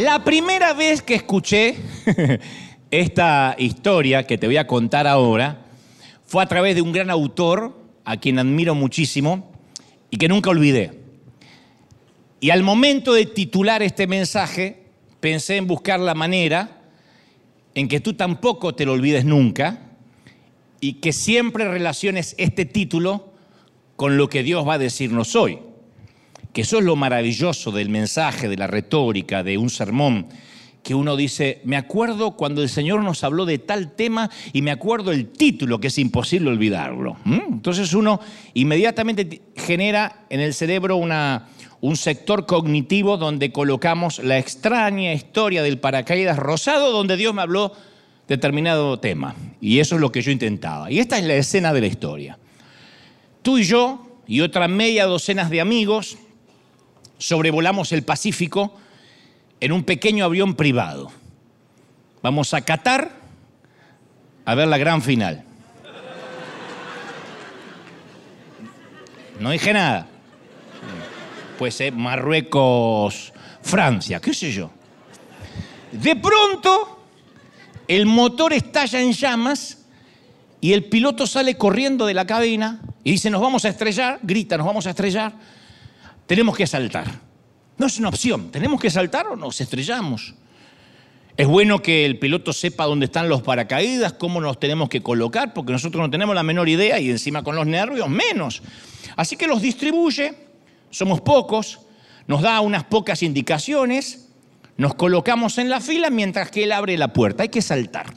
La primera vez que escuché esta historia que te voy a contar ahora fue a través de un gran autor a quien admiro muchísimo y que nunca olvidé. Y al momento de titular este mensaje, pensé en buscar la manera en que tú tampoco te lo olvides nunca y que siempre relaciones este título con lo que Dios va a decirnos hoy. Que eso es lo maravilloso del mensaje, de la retórica, de un sermón, que uno dice, me acuerdo cuando el Señor nos habló de tal tema y me acuerdo el título, que es imposible olvidarlo. Entonces uno inmediatamente genera en el cerebro una, un sector cognitivo donde colocamos la extraña historia del paracaídas rosado, donde Dios me habló determinado tema. Y eso es lo que yo intentaba. Y esta es la escena de la historia. Tú y yo y otra media docenas de amigos sobrevolamos el Pacífico en un pequeño avión privado. Vamos a Qatar a ver la gran final. No dije nada. Puede ser Marruecos, Francia, qué sé yo. De pronto, el motor estalla en llamas y el piloto sale corriendo de la cabina y dice, nos vamos a estrellar, grita, nos vamos a estrellar, tenemos que saltar. No es una opción, tenemos que saltar o nos estrellamos. Es bueno que el piloto sepa dónde están los paracaídas, cómo nos tenemos que colocar, porque nosotros no tenemos la menor idea y encima con los nervios menos. Así que los distribuye, somos pocos, nos da unas pocas indicaciones, nos colocamos en la fila mientras que él abre la puerta, hay que saltar.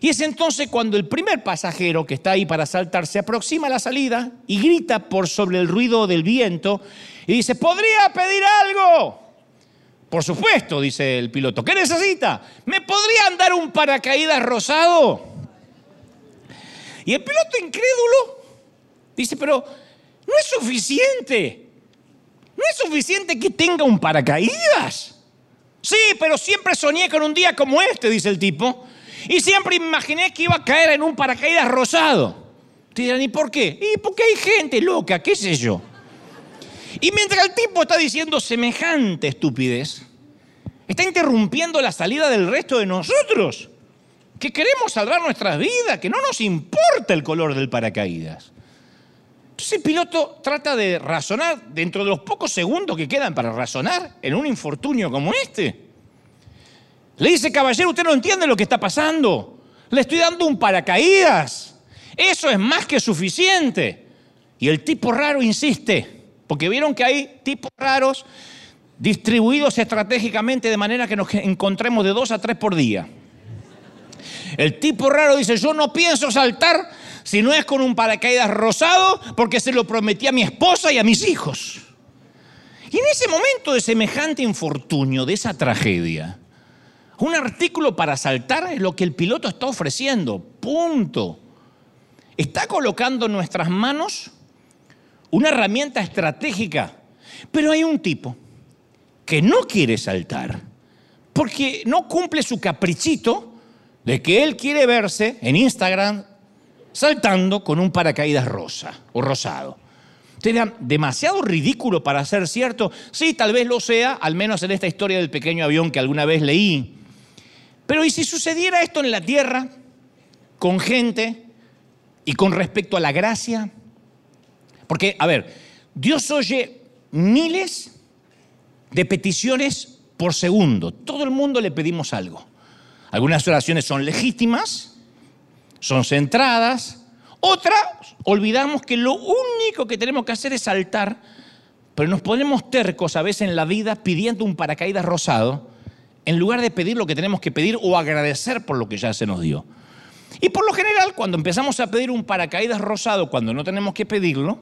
Y es entonces cuando el primer pasajero que está ahí para saltar se aproxima a la salida y grita por sobre el ruido del viento y dice, ¿podría pedir algo? Por supuesto, dice el piloto. ¿Qué necesita? ¿Me podrían dar un paracaídas rosado? Y el piloto incrédulo dice, pero no es suficiente. No es suficiente que tenga un paracaídas. Sí, pero siempre soñé con un día como este, dice el tipo. Y siempre imaginé que iba a caer en un paracaídas rosado. Te dirán, ¿y por qué? Y porque hay gente loca, qué sé yo. Y mientras el tipo está diciendo semejante estupidez, está interrumpiendo la salida del resto de nosotros, que queremos salvar nuestras vidas, que no nos importa el color del paracaídas. Entonces el piloto trata de razonar dentro de los pocos segundos que quedan para razonar en un infortunio como este. Le dice, caballero, usted no entiende lo que está pasando. Le estoy dando un paracaídas. Eso es más que suficiente. Y el tipo raro insiste, porque vieron que hay tipos raros distribuidos estratégicamente de manera que nos encontremos de dos a tres por día. El tipo raro dice, yo no pienso saltar si no es con un paracaídas rosado, porque se lo prometí a mi esposa y a mis hijos. Y en ese momento de semejante infortunio, de esa tragedia, un artículo para saltar es lo que el piloto está ofreciendo. Punto. Está colocando nuestras manos una herramienta estratégica. Pero hay un tipo que no quiere saltar porque no cumple su caprichito de que él quiere verse en Instagram saltando con un paracaídas rosa o rosado. Sería demasiado ridículo para ser cierto. Sí, tal vez lo sea, al menos en esta historia del pequeño avión que alguna vez leí. Pero ¿y si sucediera esto en la tierra, con gente y con respecto a la gracia? Porque, a ver, Dios oye miles de peticiones por segundo. Todo el mundo le pedimos algo. Algunas oraciones son legítimas, son centradas. Otras, olvidamos que lo único que tenemos que hacer es saltar, pero nos ponemos tercos a veces en la vida pidiendo un paracaídas rosado en lugar de pedir lo que tenemos que pedir o agradecer por lo que ya se nos dio. Y por lo general, cuando empezamos a pedir un paracaídas rosado cuando no tenemos que pedirlo,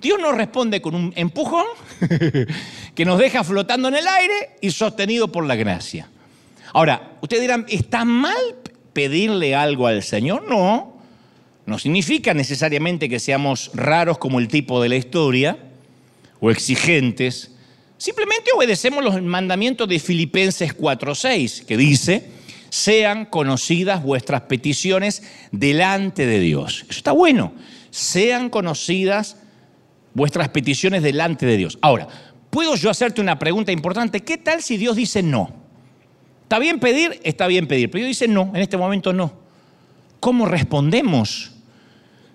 Dios nos responde con un empujón que nos deja flotando en el aire y sostenido por la gracia. Ahora, ustedes dirán, ¿está mal pedirle algo al Señor? No, no significa necesariamente que seamos raros como el tipo de la historia o exigentes. Simplemente obedecemos los mandamientos de Filipenses 4:6, que dice, sean conocidas vuestras peticiones delante de Dios. Eso está bueno. Sean conocidas vuestras peticiones delante de Dios. Ahora, ¿puedo yo hacerte una pregunta importante? ¿Qué tal si Dios dice no? ¿Está bien pedir? Está bien pedir. Pero Dios dice no, en este momento no. ¿Cómo respondemos?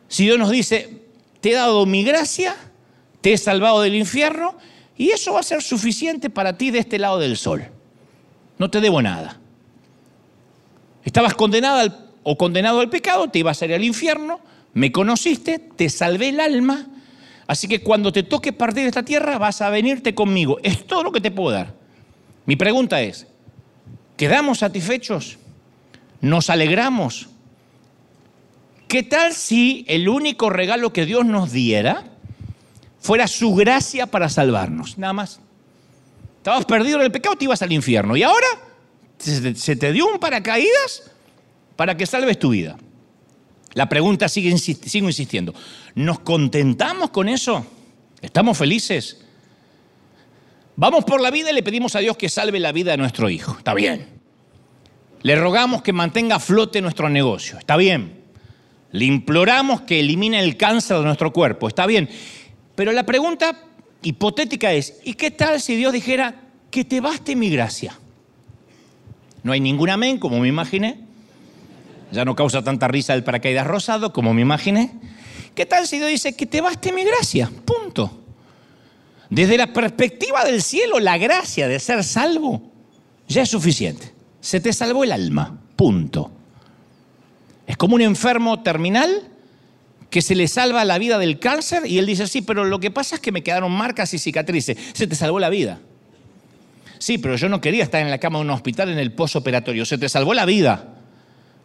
Si Dios nos dice, te he dado mi gracia, te he salvado del infierno y eso va a ser suficiente para ti de este lado del sol. No te debo nada. Estabas condenada o condenado al pecado, te ibas a ir al infierno, me conociste, te salvé el alma, así que cuando te toque partir de esta tierra vas a venirte conmigo. Es todo lo que te puedo dar. Mi pregunta es, ¿quedamos satisfechos? ¿Nos alegramos? ¿Qué tal si el único regalo que Dios nos diera fuera su gracia para salvarnos? Nada más. Estabas perdido en el pecado, te ibas al infierno. Y ahora se te dio un paracaídas para que salves tu vida. La pregunta sigue, sigo insistiendo. ¿Nos contentamos con eso? ¿Estamos felices? Vamos por la vida y le pedimos a Dios que salve la vida de nuestro hijo. Está bien. Le rogamos que mantenga a flote nuestro negocio. Está bien. Le imploramos que elimine el cáncer de nuestro cuerpo. Está bien. Pero la pregunta hipotética es, ¿y qué tal si Dios dijera que te baste mi gracia? No hay ningún amén, como me imaginé. Ya no causa tanta risa el paracaídas rosado, como me imaginé. ¿Qué tal si Dios dice que te baste mi gracia? Punto. Desde la perspectiva del cielo, la gracia de ser salvo ya es suficiente. Se te salvó el alma. Punto. Es como un enfermo terminal que se le salva la vida del cáncer y él dice, sí, pero lo que pasa es que me quedaron marcas y cicatrices. Se te salvó la vida. Sí, pero yo no quería estar en la cama de un hospital en el posoperatorio. Se te salvó la vida.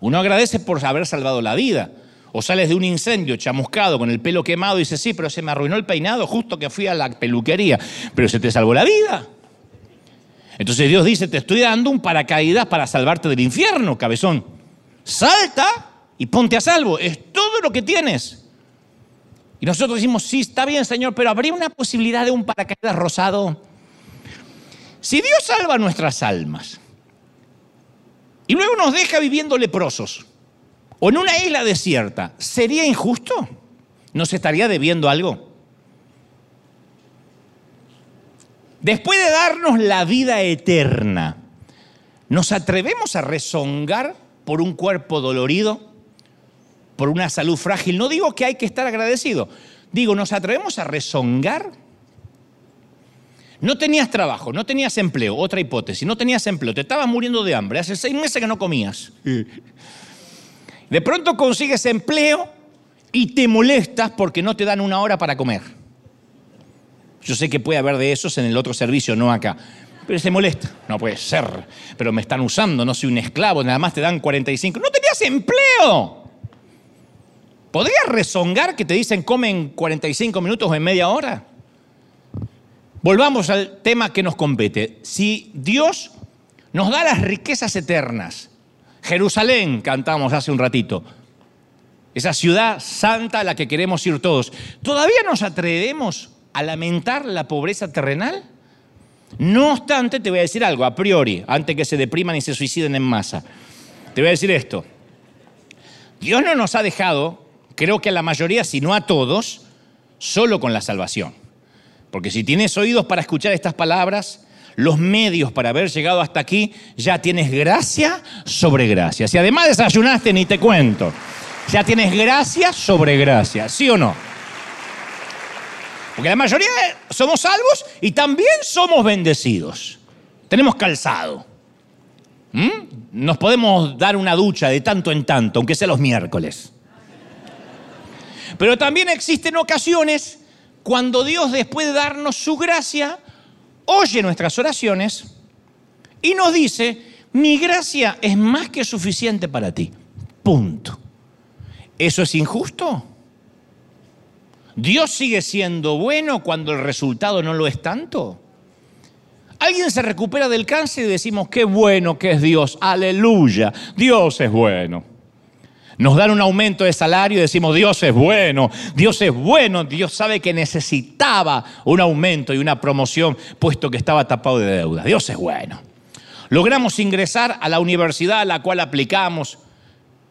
Uno agradece por haber salvado la vida. O sales de un incendio chamuscado con el pelo quemado y dices, sí, pero se me arruinó el peinado justo que fui a la peluquería. Pero se te salvó la vida. Entonces Dios dice, te estoy dando un paracaídas para salvarte del infierno, cabezón. Salta y ponte a salvo. Es todo lo que tienes. Y nosotros decimos, sí, está bien, Señor, pero ¿habría una posibilidad de un paracaídas rosado? Si Dios salva nuestras almas y luego nos deja viviendo leprosos o en una isla desierta, ¿sería injusto? ¿Nos estaría debiendo algo? Después de darnos la vida eterna, ¿nos atrevemos a rezongar por un cuerpo dolorido? por una salud frágil. No digo que hay que estar agradecido. Digo, ¿nos atrevemos a rezongar? No tenías trabajo, no tenías empleo, otra hipótesis, no tenías empleo, te estabas muriendo de hambre, hace seis meses que no comías. De pronto consigues empleo y te molestas porque no te dan una hora para comer. Yo sé que puede haber de esos en el otro servicio, no acá. Pero se molesta. No puede ser. Pero me están usando, no soy un esclavo, nada más te dan 45. No tenías empleo. ¿Podrías rezongar que te dicen comen 45 minutos o en media hora? Volvamos al tema que nos compete. Si Dios nos da las riquezas eternas, Jerusalén, cantamos hace un ratito, esa ciudad santa a la que queremos ir todos, ¿todavía nos atrevemos a lamentar la pobreza terrenal? No obstante, te voy a decir algo, a priori, antes que se depriman y se suiciden en masa. Te voy a decir esto. Dios no nos ha dejado creo que a la mayoría, si no a todos, solo con la salvación. Porque si tienes oídos para escuchar estas palabras, los medios para haber llegado hasta aquí, ya tienes gracia sobre gracia. Si además desayunaste, ni te cuento. Ya tienes gracia sobre gracia, ¿sí o no? Porque la mayoría somos salvos y también somos bendecidos. Tenemos calzado. ¿Mm? Nos podemos dar una ducha de tanto en tanto, aunque sea los miércoles. Pero también existen ocasiones cuando Dios, después de darnos su gracia, oye nuestras oraciones y nos dice, mi gracia es más que suficiente para ti. Punto. ¿Eso es injusto? ¿Dios sigue siendo bueno cuando el resultado no lo es tanto? Alguien se recupera del cáncer y decimos, qué bueno que es Dios, aleluya, Dios es bueno nos dan un aumento de salario y decimos, Dios es bueno, Dios es bueno, Dios sabe que necesitaba un aumento y una promoción puesto que estaba tapado de deuda. Dios es bueno. Logramos ingresar a la universidad a la cual aplicamos.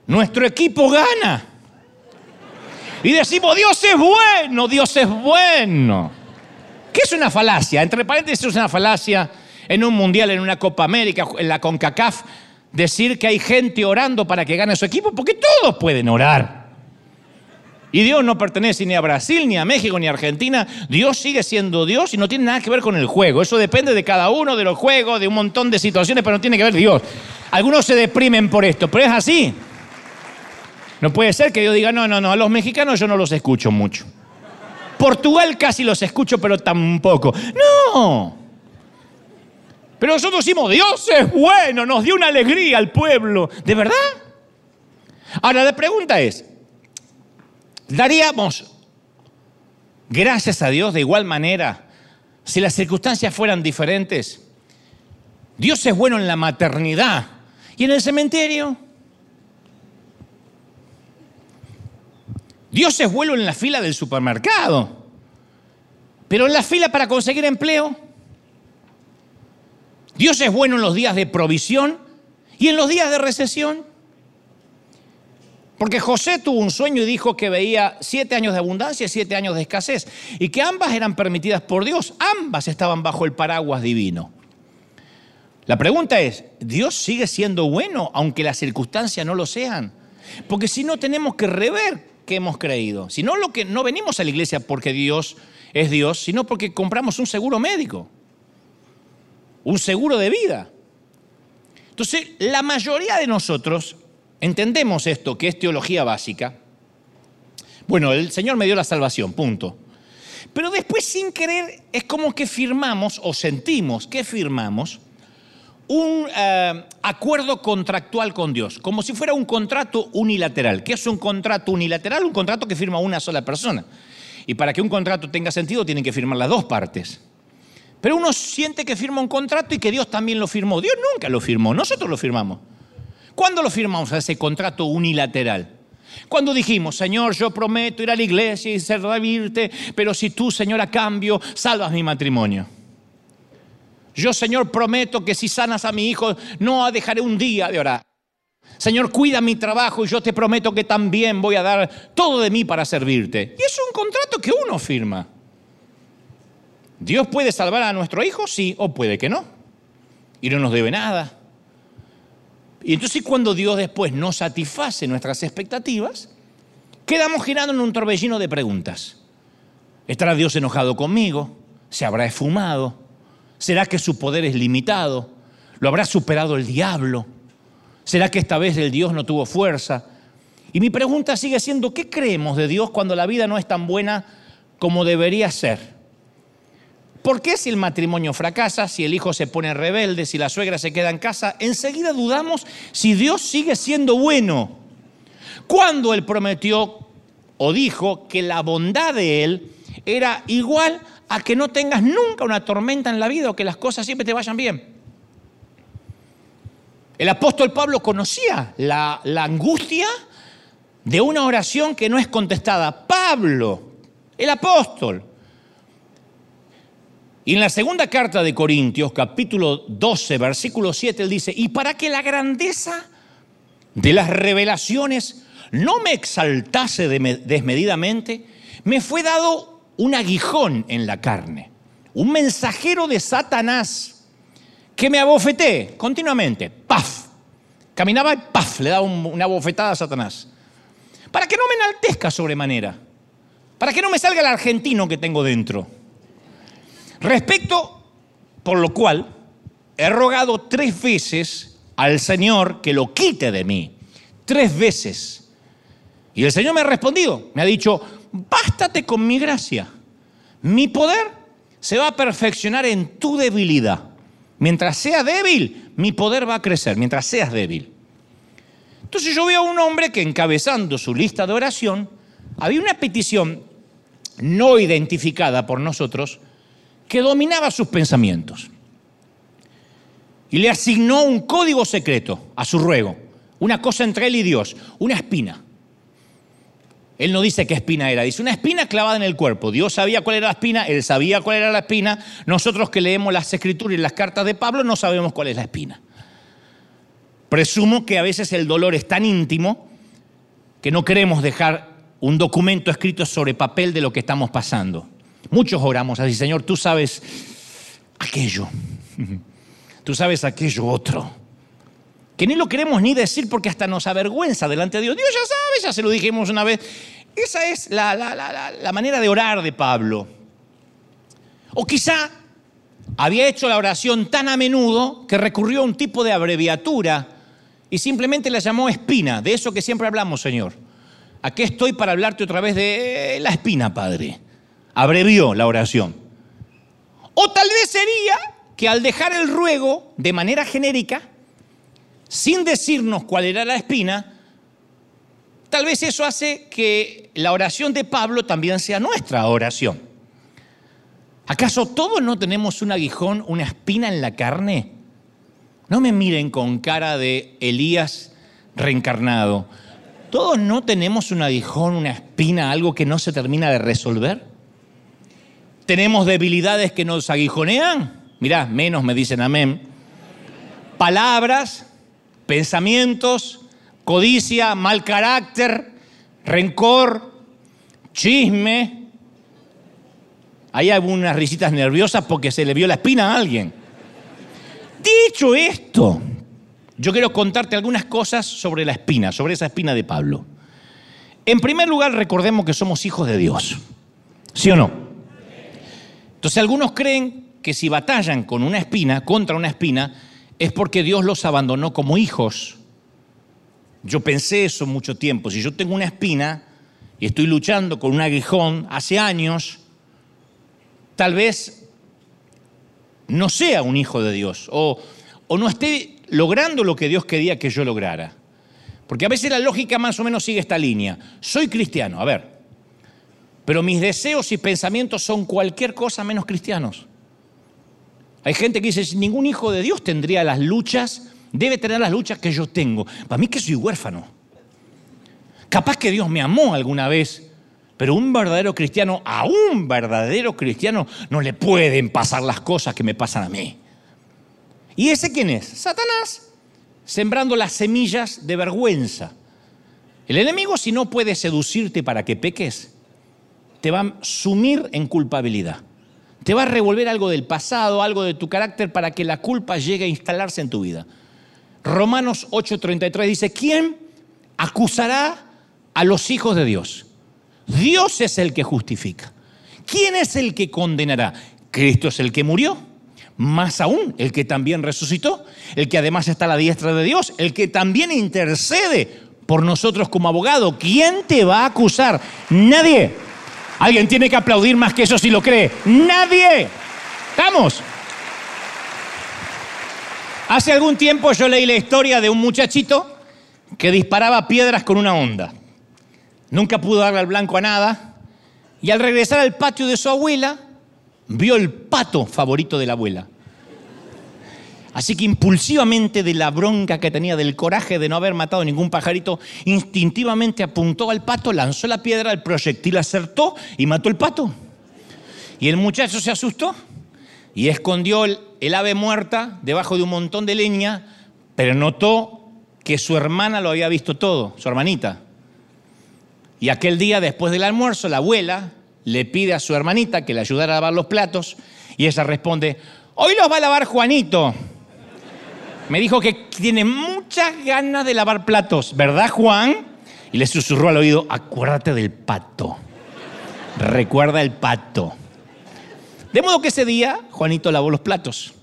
Nuestro equipo gana. Y decimos, Dios es bueno, Dios es bueno. ¿Qué es una falacia? Entre paréntesis es una falacia en un mundial, en una Copa América, en la CONCACAF, decir que hay gente orando para que gane su equipo, porque todos pueden orar. Y Dios no pertenece ni a Brasil, ni a México, ni a Argentina. Dios sigue siendo Dios y no tiene nada que ver con el juego. Eso depende de cada uno, de los juegos, de un montón de situaciones, pero no tiene que ver Dios. Algunos se deprimen por esto, pero es así. No puede ser que yo diga, no, no, no, a los mexicanos yo no los escucho mucho. Portugal casi los escucho, pero tampoco. No. Pero nosotros decimos, Dios es bueno, nos dio una alegría al pueblo. ¿De verdad? Ahora la pregunta es, ¿daríamos gracias a Dios de igual manera si las circunstancias fueran diferentes? Dios es bueno en la maternidad y en el cementerio. Dios es bueno en la fila del supermercado, pero en la fila para conseguir empleo. Dios es bueno en los días de provisión y en los días de recesión. Porque José tuvo un sueño y dijo que veía siete años de abundancia y siete años de escasez, y que ambas eran permitidas por Dios, ambas estaban bajo el paraguas divino. La pregunta es, ¿Dios sigue siendo bueno aunque las circunstancias no lo sean? Porque si no tenemos que rever que hemos creído. Si no, lo que, no venimos a la iglesia porque Dios es Dios, sino porque compramos un seguro médico, un seguro de vida. Entonces, la mayoría de nosotros entendemos esto, que es teología básica. Bueno, el Señor me dio la salvación, punto. Pero después, sin querer, es como que firmamos o sentimos que firmamos un eh, acuerdo contractual con Dios, como si fuera un contrato unilateral. ¿Qué es un contrato unilateral? Un contrato que firma una sola persona. Y para que un contrato tenga sentido tienen que firmar las dos partes. Pero uno siente que firma un contrato y que Dios también lo firmó. Dios nunca lo firmó, nosotros lo firmamos. ¿Cuándo lo firmamos ese contrato unilateral? Cuando dijimos, Señor, yo prometo ir a la iglesia y servirte, pero si tú, Señor, a cambio, salvas mi matrimonio. Yo, Señor, prometo que si sanas a mi hijo, no dejaré un día de orar. Señor, cuida mi trabajo y yo te prometo que también voy a dar todo de mí para servirte. Y es un contrato que uno firma. ¿Dios puede salvar a nuestro hijo? Sí, o puede que no. Y no nos debe nada. Y entonces cuando Dios después no satisface nuestras expectativas, quedamos girando en un torbellino de preguntas. ¿Estará Dios enojado conmigo? ¿Se habrá esfumado? ¿Será que su poder es limitado? ¿Lo habrá superado el diablo? ¿Será que esta vez el Dios no tuvo fuerza? Y mi pregunta sigue siendo, ¿qué creemos de Dios cuando la vida no es tan buena como debería ser? ¿Por qué si el matrimonio fracasa, si el hijo se pone rebelde, si la suegra se queda en casa, enseguida dudamos si Dios sigue siendo bueno? Cuando Él prometió o dijo que la bondad de Él era igual a que no tengas nunca una tormenta en la vida o que las cosas siempre te vayan bien. El apóstol Pablo conocía la, la angustia de una oración que no es contestada. Pablo, el apóstol. Y en la segunda carta de Corintios, capítulo 12, versículo 7, él dice, y para que la grandeza de las revelaciones no me exaltase desmedidamente, me fue dado un aguijón en la carne, un mensajero de Satanás que me abofeté continuamente, ¡paf! Caminaba y ¡paf! Le daba una bofetada a Satanás. Para que no me enaltezca sobremanera, para que no me salga el argentino que tengo dentro. Respecto, por lo cual, he rogado tres veces al Señor que lo quite de mí. Tres veces. Y el Señor me ha respondido, me ha dicho, bástate con mi gracia. Mi poder se va a perfeccionar en tu debilidad. Mientras sea débil, mi poder va a crecer, mientras seas débil. Entonces yo veo a un hombre que encabezando su lista de oración, había una petición no identificada por nosotros que dominaba sus pensamientos. Y le asignó un código secreto a su ruego, una cosa entre él y Dios, una espina. Él no dice qué espina era, dice una espina clavada en el cuerpo. Dios sabía cuál era la espina, él sabía cuál era la espina. Nosotros que leemos las escrituras y las cartas de Pablo no sabemos cuál es la espina. Presumo que a veces el dolor es tan íntimo que no queremos dejar un documento escrito sobre papel de lo que estamos pasando. Muchos oramos así, Señor, tú sabes aquello. tú sabes aquello otro, que ni lo queremos ni decir porque hasta nos avergüenza delante de Dios. Dios ya sabe, ya se lo dijimos una vez. Esa es la, la manera de orar de Pablo. O quizá había hecho la oración tan a menudo que recurrió a un tipo de abreviatura y simplemente la llamó espina, de eso que siempre hablamos, Señor. Aquí estoy para hablarte otra vez de la espina, Padre. Abrevió la oración. O tal vez sería que al dejar el ruego de manera genérica, sin decirnos cuál era la espina, tal vez eso hace que la oración de Pablo también sea nuestra oración. ¿Acaso todos no tenemos un aguijón, una espina en la carne? No me miren con cara de Elías reencarnado. ¿Todos no tenemos un aguijón, una espina, algo que no se termina de resolver? ¿Tenemos debilidades que nos aguijonean? Mirá, menos me dicen amén. Palabras, pensamientos, codicia, mal carácter, rencor, chisme, hay algunas risitas nerviosas porque se le vio la espina a alguien. Dicho esto, yo quiero contarte algunas cosas sobre la espina, sobre esa espina de Pablo. En primer lugar, recordemos que somos hijos de Dios. ¿Sí o no? Entonces algunos creen que si batallan con una espina, contra una espina, es porque Dios los abandonó como hijos. Yo pensé eso mucho tiempo. Si yo tengo una espina y estoy luchando con un aguijón hace años, tal vez no sea un hijo de Dios o, no esté logrando lo que Dios quería que yo lograra. Porque a veces la lógica más o menos sigue esta línea. Soy cristiano, a ver, pero mis deseos y pensamientos son cualquier cosa menos cristianos. Hay gente que dice, ningún hijo de Dios tendría las luchas, debe tener las luchas que yo tengo. Para mí que soy huérfano. Capaz que Dios me amó alguna vez pero un verdadero cristiano, a un verdadero cristiano, no le pueden pasar las cosas que me pasan a mí. ¿Y ese quién es? Satanás, sembrando las semillas de vergüenza. El enemigo, si no puede seducirte para que peques, te va a sumir en culpabilidad. Te va a revolver algo del pasado, algo de tu carácter para que la culpa llegue a instalarse en tu vida. Romanos 8:33 dice, ¿quién acusará a los hijos de Dios? Dios es el que justifica. ¿Quién es el que condenará? Cristo es el que murió. Más aún, el que también resucitó, el que además está a la diestra de Dios, el que también intercede por nosotros como abogado. ¿Quién te va a acusar? Nadie. Alguien tiene que aplaudir más que eso si lo cree. Nadie. ¿Estamos? Hace algún tiempo yo leí la historia de un muchachito que disparaba piedras con una onda. Nunca pudo darle al blanco a nada. Y al regresar al patio de su abuela, vio el pato favorito de la abuela. Así que impulsivamente de la bronca que tenía, del coraje de no haber matado ningún pajarito, instintivamente apuntó al pato, lanzó la piedra, el proyectil acertó y mató el pato. Y el muchacho se asustó y escondió el, el ave muerta debajo de un montón de leña, pero notó que su hermana lo había visto todo, su hermanita. Y aquel día, después del almuerzo, la abuela le pide a su hermanita que le ayudara a lavar los platos y ella responde, hoy los va a lavar Juanito. Me dijo que tiene muchas ganas de lavar platos, ¿verdad Juan? Y le susurró al oído, acuérdate del pato. Recuerda el pato. De modo que ese día Juanito lavó los platos.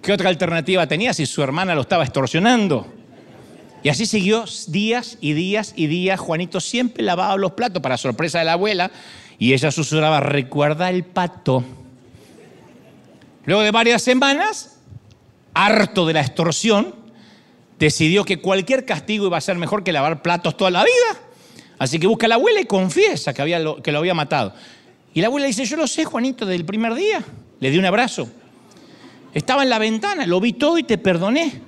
¿Qué otra alternativa tenía si su hermana lo estaba extorsionando? Y así siguió días y días y días. Juanito siempre lavaba los platos para sorpresa de la abuela y ella susurraba, recuerda el pato. Luego de varias semanas, harto de la extorsión, decidió que cualquier castigo iba a ser mejor que lavar platos toda la vida. Así que busca a la abuela y confiesa que, había lo, que lo había matado. Y la abuela dice, yo lo sé, Juanito, del primer día. Le di un abrazo. Estaba en la ventana, lo vi todo y te perdoné.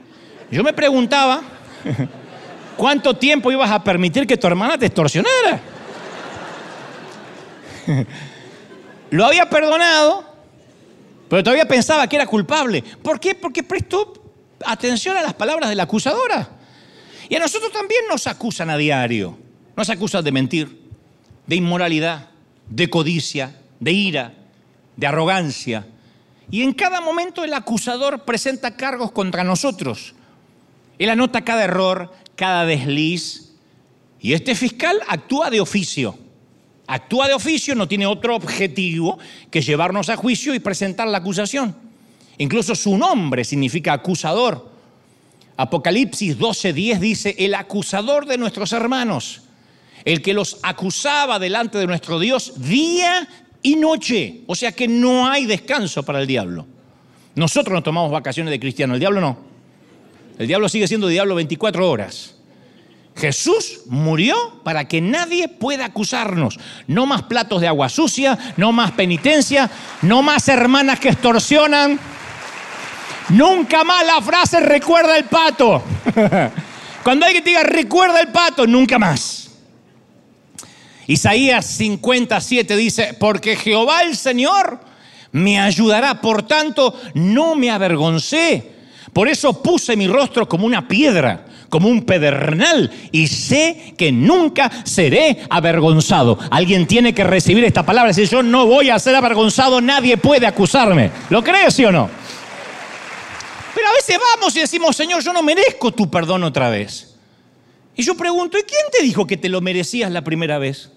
Yo me preguntaba, ¿Cuánto tiempo ibas a permitir que tu hermana te extorsionara? Lo había perdonado, pero todavía pensaba que era culpable. ¿Por qué? Porque prestó atención a las palabras de la acusadora. Y a nosotros también nos acusan a diario. Nos acusan de mentir, de inmoralidad, de codicia, de ira, de arrogancia. Y en cada momento el acusador presenta cargos contra nosotros. Él anota cada error, cada desliz. Y este fiscal actúa de oficio. Actúa de oficio, no tiene otro objetivo que llevarnos a juicio y presentar la acusación. Incluso su nombre significa acusador. Apocalipsis 12:10 dice, el acusador de nuestros hermanos, el que los acusaba delante de nuestro Dios día y noche. O sea que no hay descanso para el diablo. Nosotros nos tomamos vacaciones de cristiano, el diablo no. El diablo sigue siendo diablo 24 horas. Jesús murió para que nadie pueda acusarnos. No más platos de agua sucia, no más penitencia, no más hermanas que extorsionan. Nunca más la frase recuerda el pato. Cuando alguien te diga recuerda el pato, nunca más. Isaías 57 dice, porque Jehová el Señor me ayudará, por tanto no me avergoncé. Por eso puse mi rostro como una piedra como un pedernal y sé que nunca seré avergonzado. Alguien tiene que recibir esta palabra. Si yo no voy a ser avergonzado, nadie puede acusarme. ¿Lo crees, sí o no? Pero a veces vamos y decimos, Señor, yo no merezco tu perdón otra vez. Y yo pregunto, ¿y quién te dijo que te lo merecías la primera vez?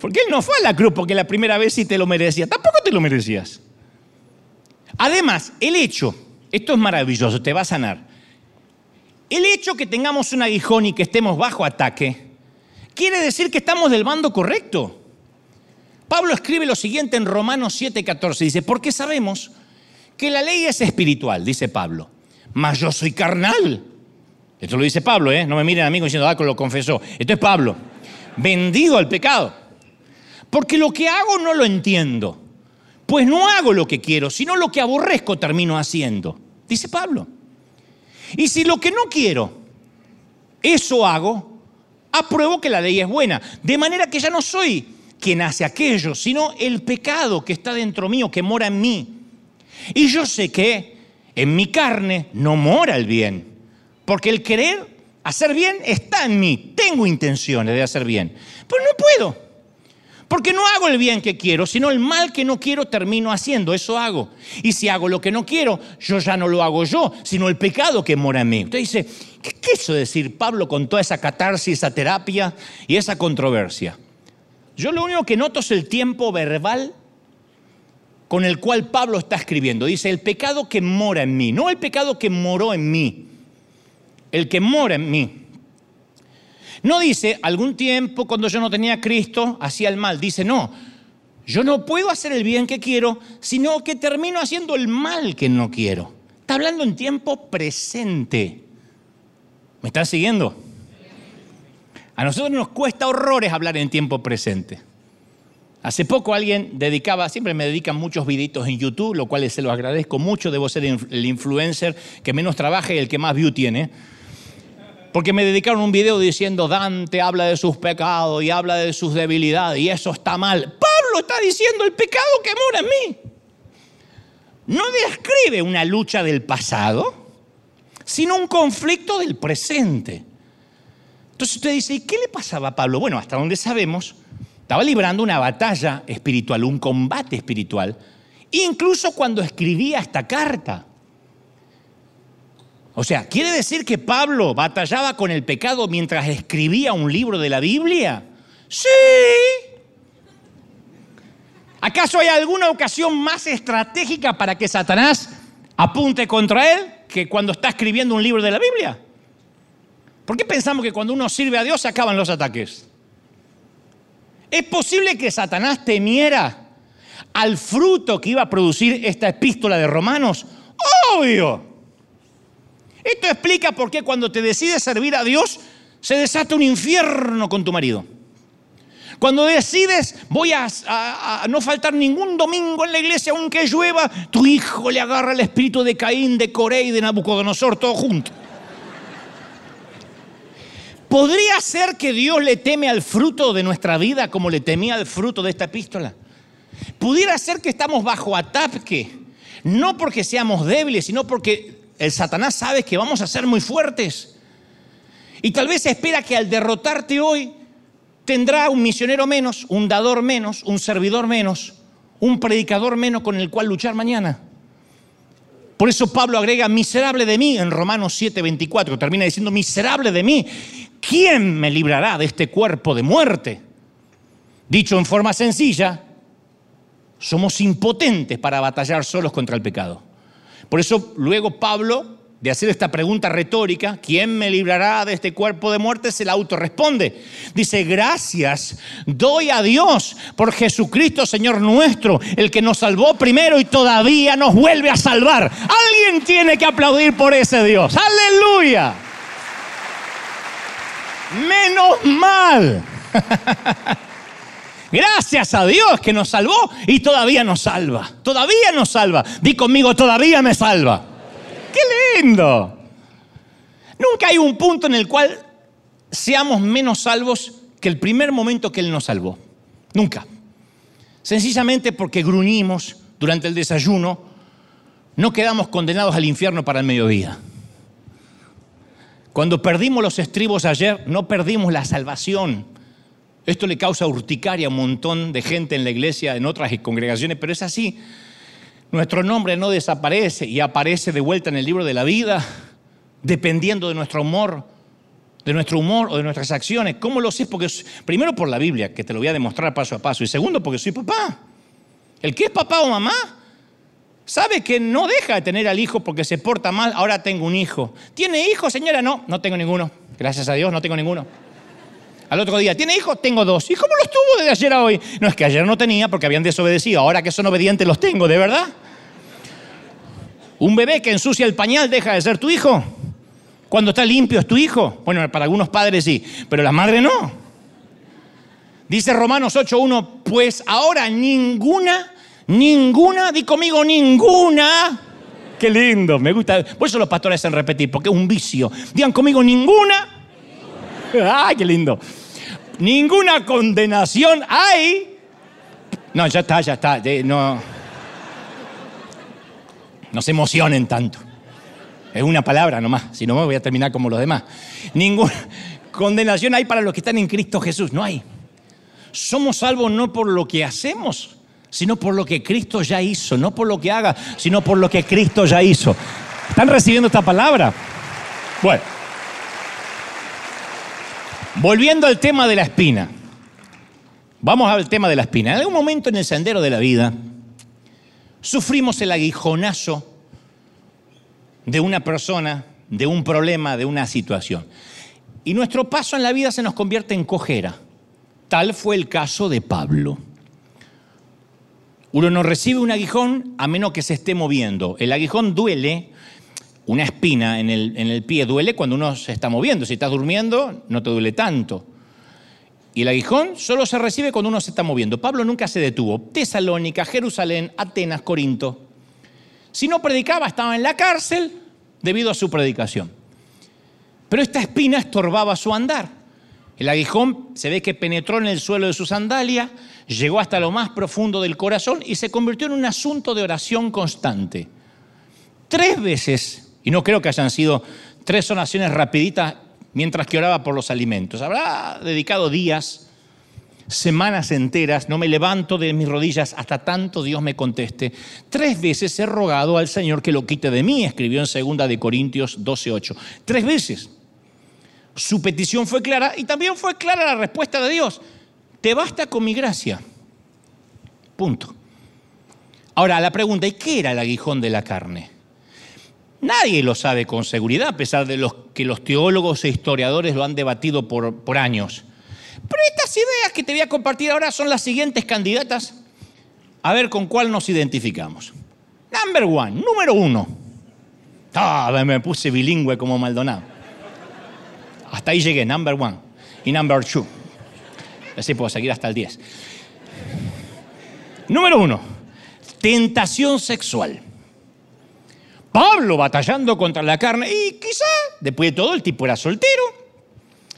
Porque Él no fue a la cruz porque la primera vez sí te lo merecía. Tampoco te lo merecías. Además, el hecho, esto es maravilloso, te va a sanar. El hecho que tengamos un aguijón y que estemos bajo ataque quiere decir que estamos del bando correcto. Pablo escribe lo siguiente en Romanos 7:14, dice, porque sabemos que la ley es espiritual, dice Pablo, mas yo soy carnal. Esto lo dice Pablo, ¿eh? no me miren a mí diciendo, ah, lo confesó. Esto es Pablo, vendido al pecado. Porque lo que hago no lo entiendo, pues no hago lo que quiero, sino lo que aborrezco termino haciendo, dice Pablo. Y si lo que no quiero, eso hago, apruebo que la ley es buena. De manera que ya no soy quien hace aquello, sino el pecado que está dentro mío, que mora en mí. Y yo sé que en mi carne no mora el bien, porque el querer hacer bien está en mí. Tengo intenciones de hacer bien, pero no puedo. Porque no hago el bien que quiero, sino el mal que no quiero termino haciendo, eso hago. Y si hago lo que no quiero, yo ya no lo hago yo, sino el pecado que mora en mí. Usted dice, ¿qué quiso decir Pablo con toda esa catarsis, esa terapia y esa controversia? Yo lo único que noto es el tiempo verbal con el cual Pablo está escribiendo. Dice, el pecado que mora en mí, no el pecado que moró en mí, el que mora en mí. No dice, algún tiempo cuando yo no tenía Cristo, hacía el mal. Dice, no, yo no puedo hacer el bien que quiero, sino que termino haciendo el mal que no quiero. Está hablando en tiempo presente. ¿Me están siguiendo? A nosotros nos cuesta horrores hablar en tiempo presente. Hace poco alguien dedicaba, siempre me dedican muchos videitos en YouTube, lo cual se lo agradezco mucho, debo ser el influencer que menos trabaja y el que más view tiene porque me dedicaron un video diciendo Dante habla de sus pecados y habla de sus debilidades y eso está mal. Pablo está diciendo el pecado que mora en mí. No describe una lucha del pasado, sino un conflicto del presente. Entonces usted dice, ¿y qué le pasaba a Pablo? Bueno, hasta donde sabemos, estaba librando una batalla espiritual, un combate espiritual, incluso cuando escribía esta carta. O sea, ¿quiere decir que Pablo batallaba con el pecado mientras escribía un libro de la Biblia? Sí. ¿Acaso hay alguna ocasión más estratégica para que Satanás apunte contra él que cuando está escribiendo un libro de la Biblia? ¿Por qué pensamos que cuando uno sirve a Dios se acaban los ataques? ¿Es posible que Satanás temiera al fruto que iba a producir esta epístola de Romanos? Obvio. Esto explica por qué cuando te decides servir a Dios se desata un infierno con tu marido. Cuando decides, voy a, no faltar ningún domingo en la iglesia aunque llueva, tu hijo le agarra el espíritu de Caín, de Coré y de Nabucodonosor, todo junto. ¿Podría ser que Dios le teme al fruto de nuestra vida como le temía al fruto de esta epístola? ¿Pudiera ser que estamos bajo ataque? No porque seamos débiles, sino porque el Satanás sabe que vamos a ser muy fuertes. Y tal vez espera que al derrotarte hoy tendrá un misionero menos, un dador menos, un servidor menos, un predicador menos con el cual luchar mañana. Por eso Pablo agrega, miserable de mí, en Romanos 7:24, termina diciendo, miserable de mí, ¿quién me librará de este cuerpo de muerte? Dicho en forma sencilla, somos impotentes para batallar solos contra el pecado. Por eso luego Pablo de hacer esta pregunta retórica, ¿quién me librará de este cuerpo de muerte? Se la autorresponde. Dice, gracias doy a Dios por Jesucristo Señor nuestro, el que nos salvó primero y todavía nos vuelve a salvar. Alguien tiene que aplaudir por ese Dios. Aleluya. Menos mal. Gracias a Dios que nos salvó y todavía nos salva. Todavía nos salva. Di conmigo, todavía me salva. ¡Qué lindo! Nunca hay un punto en el cual seamos menos salvos que el primer momento que Él nos salvó. Nunca. Sencillamente porque gruñimos durante el desayuno, no quedamos condenados al infierno para el mediodía. Cuando perdimos los estribos ayer, no perdimos la salvación. Esto le causa urticaria a un montón de gente en la iglesia, en otras congregaciones, pero es así. Nuestro nombre no desaparece y aparece de vuelta en el libro de la vida, dependiendo de nuestro humor, de nuestro humor o de nuestras acciones. ¿Cómo lo sé? Porque primero por la Biblia, que te lo voy a demostrar paso a paso, y segundo porque soy papá. El que es papá o mamá sabe que no deja de tener al hijo porque se porta mal, ahora tengo un hijo. ¿Tiene hijo, señora? No, no tengo ninguno. Gracias a Dios, no tengo ninguno. Al otro día, ¿tiene hijos? Tengo dos. ¿Y cómo los tuvo desde ayer a hoy? No, es que ayer no tenía porque habían desobedecido. Ahora que son obedientes los tengo, ¿de verdad? Un bebé que ensucia el pañal deja de ser tu hijo. Cuando está limpio es tu hijo. Bueno, para algunos padres sí, pero la madre no. Dice Romanos 8.1, pues ahora ninguna, ninguna, di conmigo ninguna. Qué lindo, me gusta. Por eso los pastores hacen repetir, porque es un vicio. Digan conmigo ninguna. Ay, qué lindo. Ninguna condenación hay. No, ya está, ya está. No. No se emocionen tanto. Es una palabra nomás, si no me voy a terminar como los demás. Ninguna condenación hay para los que están en Cristo Jesús, no hay. Somos salvos no por lo que hacemos, sino por lo que Cristo ya hizo, no por lo que haga, sino por lo que Cristo ya hizo. ¿Están recibiendo esta palabra? Bueno, volviendo al tema de la espina. Vamos al tema de la espina. En algún momento en el sendero de la vida, sufrimos el aguijonazo de una persona, de un problema, de una situación. Y nuestro paso en la vida se nos convierte en cojera. Tal fue el caso de Pablo. Uno no recibe un aguijón a menos que se esté moviendo. El aguijón duele, una espina en el, en el pie duele cuando uno se está moviendo. Si estás durmiendo, no te duele tanto. Y el aguijón solo se recibe cuando uno se está moviendo. Pablo nunca se detuvo. Tesalónica, Jerusalén, Atenas, Corinto. Si no predicaba, estaba en la cárcel debido a su predicación. Pero esta espina estorbaba su andar. El aguijón se ve que penetró en el suelo de su sandalia, llegó hasta lo más profundo del corazón y se convirtió en un asunto de oración constante. Tres veces, y no creo que hayan sido tres oraciones rapiditas mientras que oraba por los alimentos. Habrá dedicado días, semanas enteras, no me levanto de mis rodillas hasta tanto Dios me conteste. Tres veces he rogado al Señor que lo quite de mí, escribió en 2 de Corintios 12:8. Tres veces. Su petición fue clara y también fue clara la respuesta de Dios. Te basta con mi gracia. Punto. Ahora, la pregunta, ¿y qué era el aguijón de la carne? Nadie lo sabe con seguridad, a pesar de los, que los teólogos e historiadores lo han debatido por, años. Pero estas ideas que te voy a compartir ahora son las siguientes candidatas. A ver con cuál nos identificamos. Number one, número uno. Ah, me puse bilingüe como Maldonado. Hasta ahí llegué, number one. Y number two. Así puedo seguir hasta el 10. Número uno, tentación sexual. Pablo batallando contra la carne y quizá, después de todo, el tipo era soltero.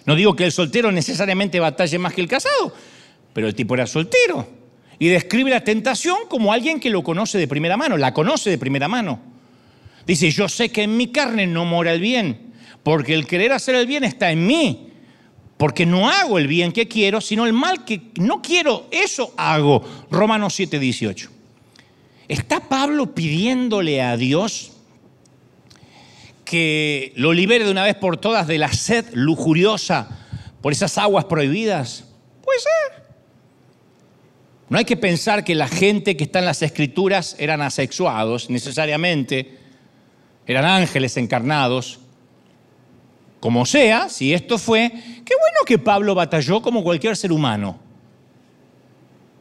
No digo que el soltero necesariamente batalle más que el casado, pero el tipo era soltero. Y describe la tentación como alguien que lo conoce de primera mano, la conoce de primera mano. Dice, yo sé que en mi carne no mora el bien, porque el querer hacer el bien está en mí, porque no hago el bien que quiero, sino el mal que no quiero, eso hago. Romanos 7, 18. ¿Está Pablo pidiéndole a Dios que lo libere de una vez por todas de la sed lujuriosa por esas aguas prohibidas? Puede ser. No hay que pensar que la gente que está en las escrituras eran asexuados necesariamente, eran ángeles encarnados. Como sea, si esto fue, qué bueno que Pablo batalló como cualquier ser humano.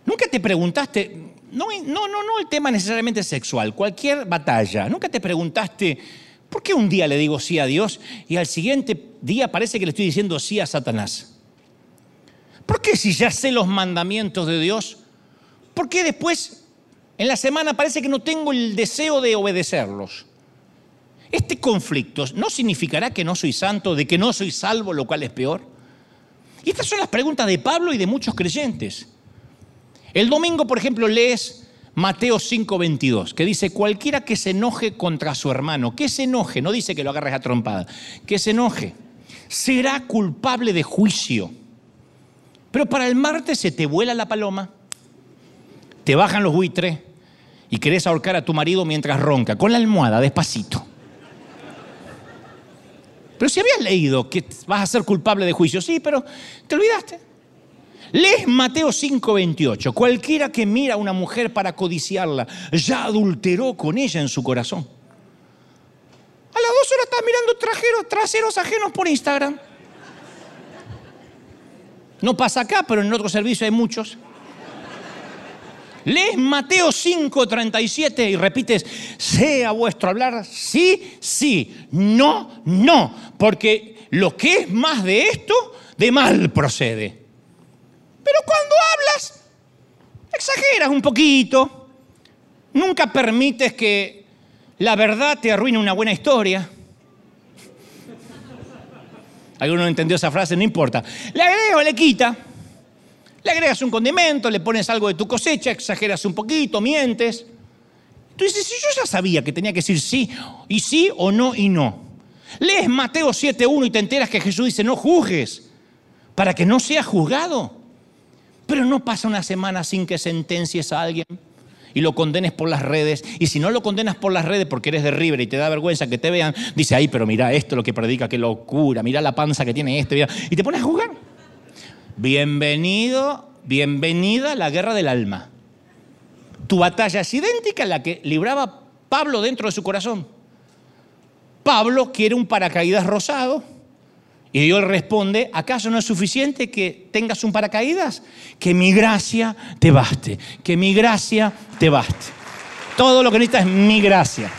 Nunca te preguntaste, no, no, no, no el tema necesariamente sexual, cualquier batalla, nunca te preguntaste, ¿por qué un día le digo sí a Dios y al siguiente día parece que le estoy diciendo sí a Satanás? ¿Por qué si ya sé los mandamientos de Dios, ¿Por qué después en la semana parece que no tengo el deseo de obedecerlos? Este conflicto no significará que no soy santo, de que no soy salvo, lo cual es peor. Y estas son las preguntas de Pablo y de muchos creyentes. El domingo, por ejemplo, lees Mateo 5:22, que dice, cualquiera que se enoje contra su hermano, que se enoje, no dice que lo agarres a trompada, que se enoje, será culpable de juicio. Pero para el martes se te vuela la paloma te bajan los buitres y querés ahorcar a tu marido mientras ronca, con la almohada, despacito. Pero si habías leído que vas a ser culpable de juicio, sí, pero te olvidaste. Lees Mateo 5:28. Cualquiera que mira a una mujer para codiciarla ya adulteró con ella en su corazón. A las dos horas estás mirando traseros ajenos por Instagram. No pasa acá, pero en otro servicio hay muchos. Lees Mateo 5:37 y repites, sea vuestro hablar sí, sí, no, no, porque lo que es más de esto, de mal procede. Pero cuando hablas, exageras un poquito, nunca permites que la verdad te arruine una buena historia. ¿Alguno no entendió esa frase? No importa. Le agrego, le quita. Le agregas un condimento, le pones algo de tu cosecha, exageras un poquito, mientes. Tú dices, si yo ya sabía que tenía que decir sí, y sí o no y no. Lees Mateo 7.1 y te enteras que Jesús dice, no juzgues, para que no seas juzgado. Pero no pasa una semana sin que sentencies a alguien y lo condenes por las redes. Y si no lo condenas por las redes porque eres de River y te da vergüenza que te vean, dice, ay, pero mira esto lo que predica, qué locura, mira la panza que tiene este, y te pones a jugar. Bienvenido, bienvenida a la guerra del alma. Tu batalla es idéntica a la que libraba Pablo dentro de su corazón. Pablo quiere un paracaídas rosado. Y Dios responde, ¿acaso no es suficiente que tengas un paracaídas? Que mi gracia te baste, que mi gracia te baste. Todo lo que necesitas es mi gracia.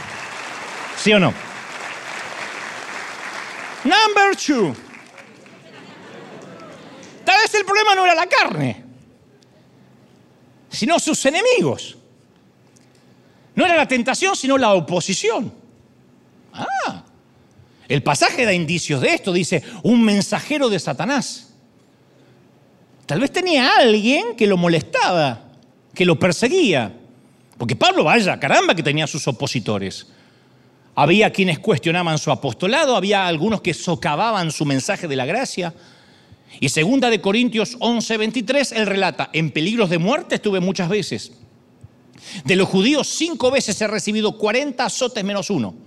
¿Sí o no? Number two. Tal vez el problema no era la carne, sino sus enemigos. No era la tentación, sino la oposición. Ah, el pasaje da indicios de esto. Dice, un mensajero de Satanás. Tal vez tenía alguien que lo molestaba, que lo perseguía. Porque Pablo, vaya, caramba, que tenía sus opositores. Había quienes cuestionaban su apostolado, había algunos que socavaban su mensaje de la gracia. Y segunda de Corintios 11, 23, él relata, en peligros de muerte estuve muchas veces. De los judíos cinco veces he recibido 40 azotes menos uno.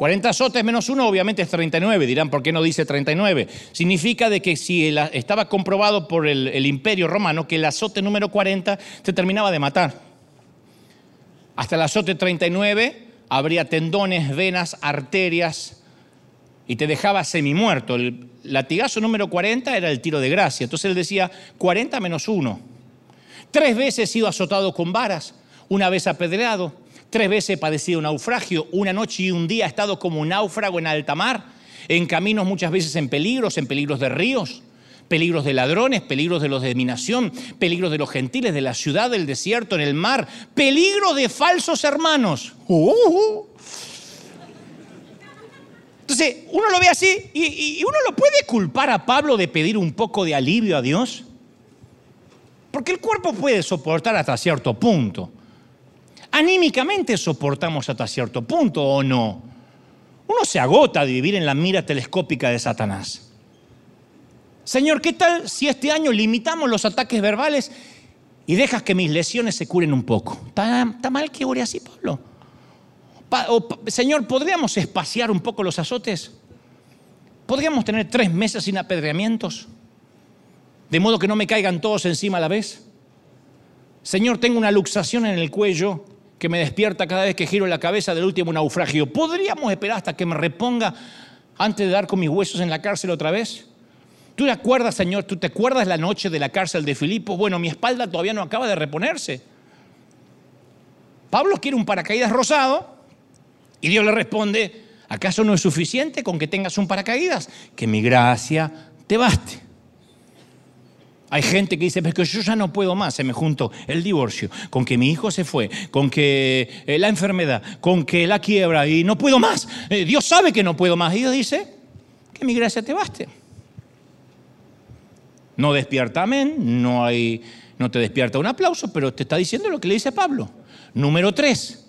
40 azotes menos uno obviamente es 39, dirán, ¿por qué no dice 39? Significa de que si estaba comprobado por el, imperio romano que el azote número 40 te terminaba de matar. Hasta el azote 39 habría tendones, venas, arterias, y te dejaba semi-muerto. El latigazo número 40 era el tiro de gracia. Entonces él decía 40 menos 1. Tres veces he sido azotado con varas, una vez apedreado, tres veces he padecido naufragio, una noche y un día he estado como un náufrago en alta mar, en caminos muchas veces en peligros, en peligros de ríos, peligros de ladrones, peligros de los de minación, peligros de los gentiles, de la ciudad, del desierto, en el mar, peligro de falsos hermanos. Uh, uh, uh. Entonces, uno lo ve así y, uno lo puede culpar a Pablo de pedir un poco de alivio a Dios. Porque el cuerpo puede soportar hasta cierto punto. Anímicamente soportamos hasta cierto punto o no. Uno se agota de vivir en la mira telescópica de Satanás. Señor, ¿qué tal si este año limitamos los ataques verbales y dejas que mis lesiones se curen un poco. ¿Está, mal que ore así, Pablo? señor, ¿podríamos espaciar un poco los azotes? ¿Podríamos tener tres meses sin apedreamientos? De modo que no me caigan todos encima a la vez. Señor, tengo una luxación en el cuello que me despierta cada vez que giro la cabeza del último naufragio. ¿Podríamos esperar hasta que me reponga antes de dar con mis huesos en la cárcel otra vez? ¿Tú te acuerdas, Señor? ¿Tú te acuerdas la noche de la cárcel de Filipo? Bueno, mi espalda todavía no acaba de reponerse. Pablo quiere un paracaídas rosado y Dios le responde, ¿acaso no es suficiente con que tengas un paracaídas? Que mi gracia te baste. Hay gente que dice, pero yo ya no puedo más, se me juntó el divorcio, con que mi hijo se fue, con que eh, la enfermedad, con que la quiebra y no puedo más. Eh, Dios sabe que no puedo más. Y Dios dice, que mi gracia te baste. No despierta amén, no, hay, no te despierta un aplauso, pero te está diciendo lo que le dice Pablo. Número tres,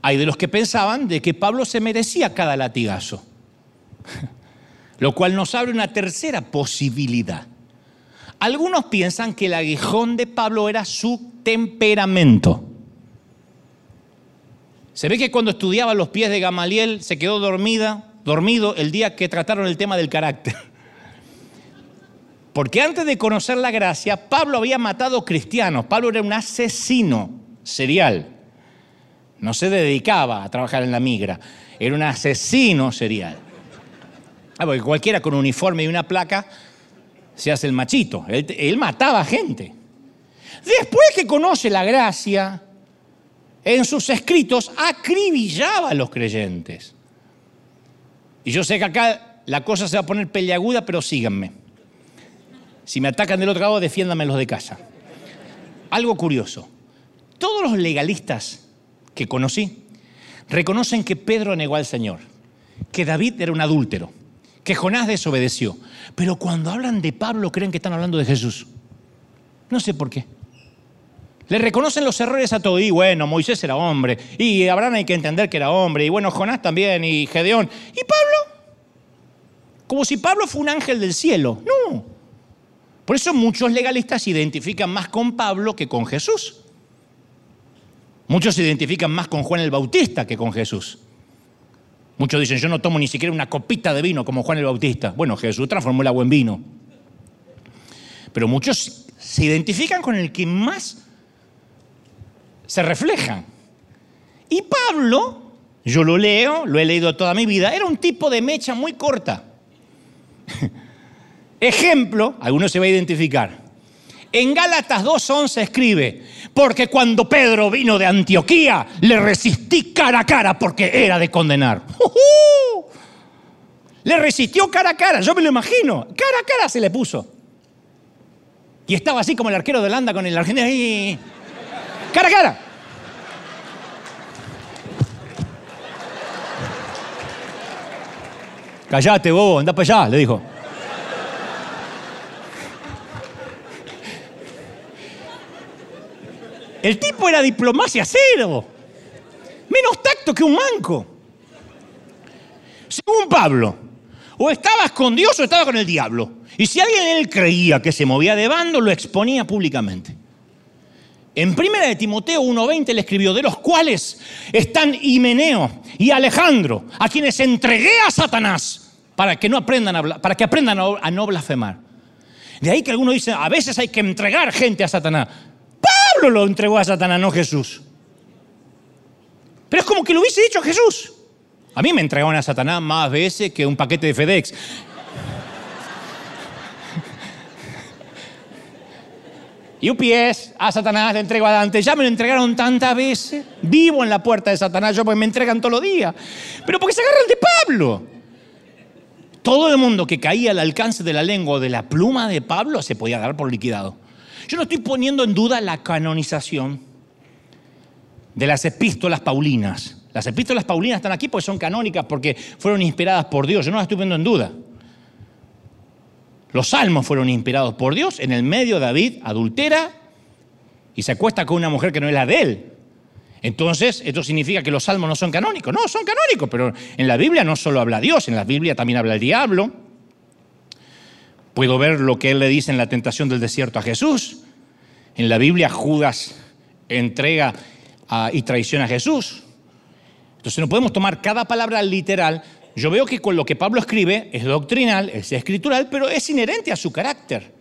hay de los que pensaban de que Pablo se merecía cada latigazo, lo cual nos abre una tercera posibilidad. Algunos piensan que el aguijón de Pablo era su temperamento. Se ve que cuando estudiaba los pies de Gamaliel se quedó dormida, dormido el día que trataron el tema del carácter. Porque antes de conocer la gracia, Pablo había matado cristianos. Pablo era un asesino serial. No se dedicaba a trabajar en la migra. Era un asesino serial. Ah, porque cualquiera con un uniforme y una placa se hace el machito. Él, mataba gente. Después que conoce la gracia, en sus escritos acribillaba a los creyentes. Y yo sé que acá la cosa se va a poner peleaguda, pero síganme. Si me atacan del otro lado, defiéndame los de casa. Algo curioso. Todos los legalistas que conocí reconocen que Pedro negó al Señor, que David era un adúltero, que Jonás desobedeció. Pero cuando hablan de Pablo creen que están hablando de Jesús. No sé por qué. Le reconocen los errores a todo. Y bueno, Moisés era hombre. Y Abraham hay que entender que era hombre. Y bueno, Jonás también. Y Gedeón. ¿Y Pablo? Como si Pablo fue un ángel del cielo. No. Por eso muchos legalistas se identifican más con Pablo que con Jesús. Muchos se identifican más con Juan el Bautista que con Jesús. Muchos dicen, yo no tomo ni siquiera una copita de vino como Juan el Bautista. Bueno, Jesús transformó el agua en vino. Pero muchos se identifican con el que más se refleja. Y Pablo, yo lo leo, lo he leído toda mi vida, era un tipo de mecha muy corta. Ejemplo, alguno se va a identificar. En Gálatas 2.11 escribe, porque cuando Pedro vino de Antioquía, le resistí cara a cara porque era de condenar. Le resistió cara a cara, yo me lo imagino. Cara a cara se le puso. Y estaba así como el arquero de Holanda con el argentino ahí. Cara a cara. Callate, bobo, anda para allá, le dijo. El tipo era diplomacia cero. Menos tacto que un manco. Según Pablo, o estabas con Dios o estaba con el diablo. Y si alguien en él creía que se movía de bando, lo exponía públicamente. En primera de Timoteo 1.20 le escribió, de los cuales están Himeneo y Alejandro, a quienes entregué a Satanás para que, no aprendan a, para que aprendan a no blasfemar. De ahí que algunos dicen, a veces hay que entregar gente a Satanás lo entregó a Satanás, no Jesús. Pero es como que lo hubiese dicho Jesús. A mí me entregaron a Satanás más veces que un paquete de FedEx. UPS, a Satanás le entrego a Dante. Ya me lo entregaron tantas veces. Vivo en la puerta de Satanás yo porque me entregan todos los días. Pero porque se agarran de Pablo. Todo el mundo que caía al alcance de la lengua o de la pluma de Pablo se podía dar por liquidado. Yo no estoy poniendo en duda la canonización de las epístolas paulinas. Las epístolas paulinas están aquí porque son canónicas, porque fueron inspiradas por Dios. Yo no las estoy poniendo en duda. Los salmos fueron inspirados por Dios. En el medio David adultera y se acuesta con una mujer que no es la de él. Entonces, esto significa que los salmos no son canónicos. No, son canónicos, pero en la Biblia no solo habla Dios, en la Biblia también habla el diablo. Puedo ver lo que él le dice en la tentación del desierto a Jesús. En la Biblia Judas entrega y traiciona a Jesús. Entonces no podemos tomar cada palabra literal. Yo veo que con lo que Pablo escribe es doctrinal, es escritural, pero es inherente a su carácter.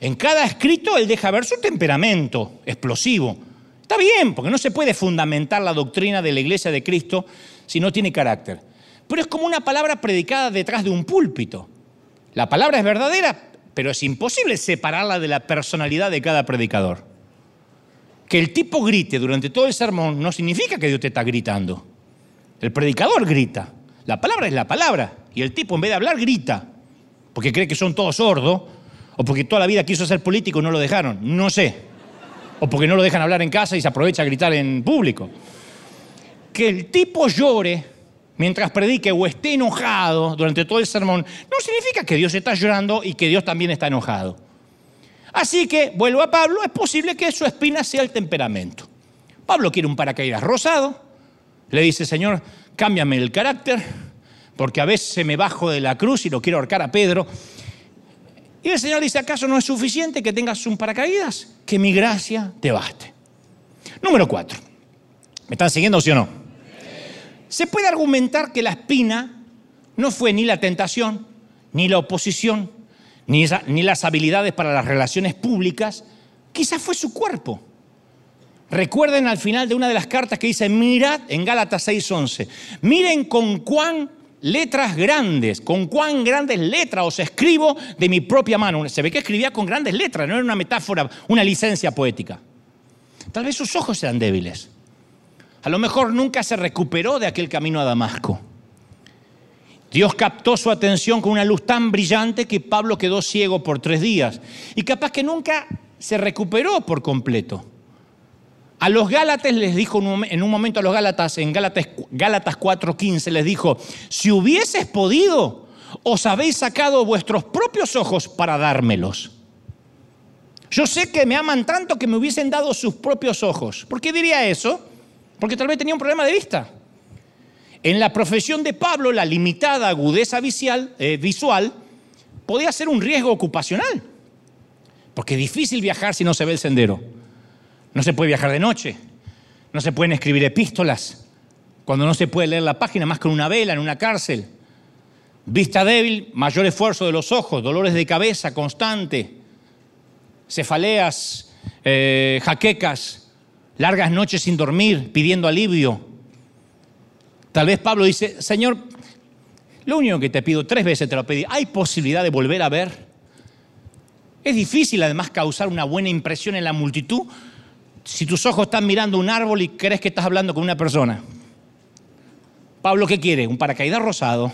En cada escrito él deja ver su temperamento explosivo. Está bien, porque no se puede fundamentar la doctrina de la iglesia de Cristo si no tiene carácter. Pero es como una palabra predicada detrás de un púlpito. La palabra es verdadera, pero es imposible separarla de la personalidad de cada predicador. Que el tipo grite durante todo el sermón no significa que Dios te está gritando. El predicador grita. La palabra es la palabra. Y el tipo en vez de hablar grita. Porque cree que son todos sordos o porque toda la vida quiso ser político y no lo dejaron, no sé. O porque no lo dejan hablar en casa y se aprovecha a gritar en público. Que el tipo llore mientras predique o esté enojado durante todo el sermón, no significa que Dios está llorando y que Dios también está enojado. Así que, vuelvo a Pablo, es posible que su espina sea el temperamento. Pablo quiere un paracaídas rosado, le dice, Señor, cámbiame el carácter, porque a veces me bajo de la cruz y lo quiero ahorcar a Pedro, y el Señor dice, ¿acaso no es suficiente que tengas un paracaídas? Que mi gracia te baste. Número cuatro. ¿Me están siguiendo, sí o no? Se puede argumentar que la espina no fue ni la tentación, ni la oposición, ni, las habilidades para las relaciones públicas, quizás fue su cuerpo. Recuerden al final de una de las cartas que dice, mirad en Gálatas 6:11, miren con cuán letras grandes, con cuán grandes letras os escribo de mi propia mano. Se ve que escribía con grandes letras, no era una metáfora, una licencia poética. Tal vez sus ojos eran débiles. A lo mejor nunca se recuperó de aquel camino a Damasco. Dios captó su atención con una luz tan brillante que Pablo quedó ciego por tres días. Y capaz que nunca se recuperó por completo. A los Gálatas les dijo en un momento a los Gálatas, en Gálatas, Gálatas 4:15, les dijo, si hubieses podido, os habéis sacado vuestros propios ojos para dármelos. Yo sé que me aman tanto que me hubiesen dado sus propios ojos. ¿Por qué diría eso? Porque tal vez tenía un problema de vista. En la profesión de Pablo, la limitada agudeza visual, eh, visual podía ser un riesgo ocupacional. Porque es difícil viajar si no se ve el sendero. No se puede viajar de noche, no se pueden escribir epístolas, cuando no se puede leer la página más con una vela en una cárcel. Vista débil, mayor esfuerzo de los ojos, dolores de cabeza constante, cefaleas, eh, jaquecas, largas noches sin dormir, pidiendo alivio. Tal vez Pablo dice, Señor, lo único que te pido, tres veces te lo pedí, ¿hay posibilidad de volver a ver? Es difícil además causar una buena impresión en la multitud si tus ojos están mirando un árbol y crees que estás hablando con una persona. Pablo, ¿qué quiere? Un paracaídas rosado.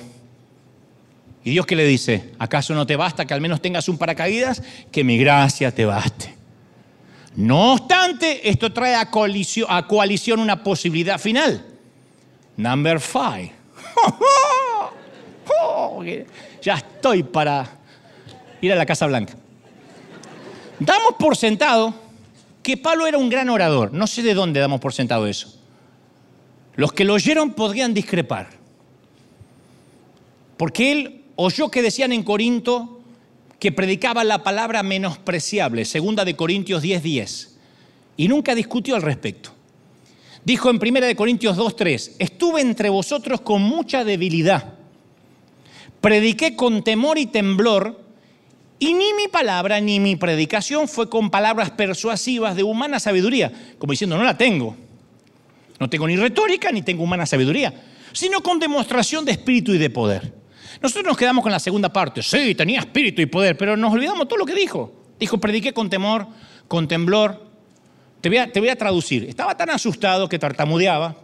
¿Y Dios qué le dice? ¿Acaso no te basta que al menos tengas un paracaídas? Que mi gracia te baste. No obstante, esto trae a coalición, una posibilidad final. Number five. ya estoy para ir a la Casa Blanca. Damos por sentado que Pablo era un gran orador. No sé de dónde damos por sentado eso. Los que lo oyeron podrían discrepar. Porque él oyó que decían en Corinto que predicaba la palabra menospreciable, segunda de Corintios 10:10, 10, y nunca discutió al respecto. Dijo en primera de Corintios 2:3, estuve entre vosotros con mucha debilidad. Prediqué con temor y temblor y ni mi palabra ni mi predicación fue con palabras persuasivas de humana sabiduría, como diciendo, no la tengo. No tengo ni retórica ni tengo humana sabiduría, sino con demostración de espíritu y de poder. Nosotros nos quedamos con la segunda parte. Sí, tenía espíritu y poder, pero nos olvidamos todo lo que dijo. Dijo, prediqué con temor, con temblor. Te voy a, traducir. Estaba tan asustado que tartamudeaba.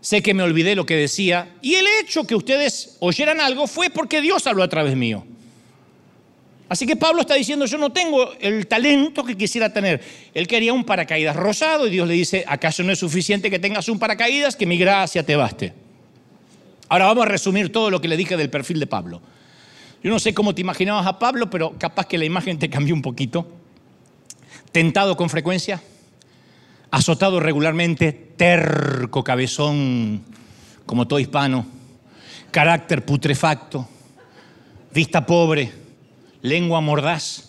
Sé que me olvidé lo que decía. Y el hecho que ustedes oyeran algo fue porque Dios habló a través mío. Así que Pablo está diciendo, yo no tengo el talento que quisiera tener. Él quería un paracaídas rosado y Dios le dice, ¿acaso no es suficiente que tengas un paracaídas? Que mi gracia te baste. Ahora vamos a resumir todo lo que le dije del perfil de Pablo. Yo no sé cómo te imaginabas a Pablo, pero capaz que la imagen te cambió un poquito. Tentado con frecuencia, azotado regularmente, terco, cabezón, como todo hispano, carácter putrefacto, vista pobre lengua mordaz,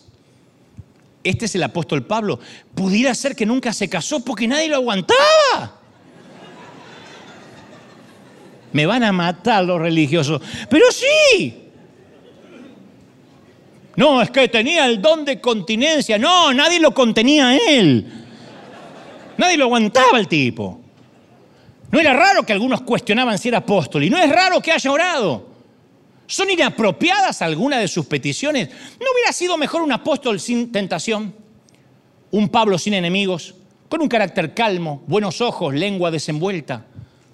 este es el apóstol Pablo, pudiera ser que nunca se casó porque nadie lo aguantaba. Me van a matar los religiosos. Pero sí. No, es que tenía el don de continencia. No, nadie lo contenía a él. Nadie lo aguantaba el tipo. No era raro que algunos cuestionaban si era apóstol y no es raro que haya orado. ¿Son inapropiadas algunas de sus peticiones? ¿No hubiera sido mejor un apóstol sin tentación? ¿Un Pablo sin enemigos? ¿Con un carácter calmo, buenos ojos, lengua desenvuelta?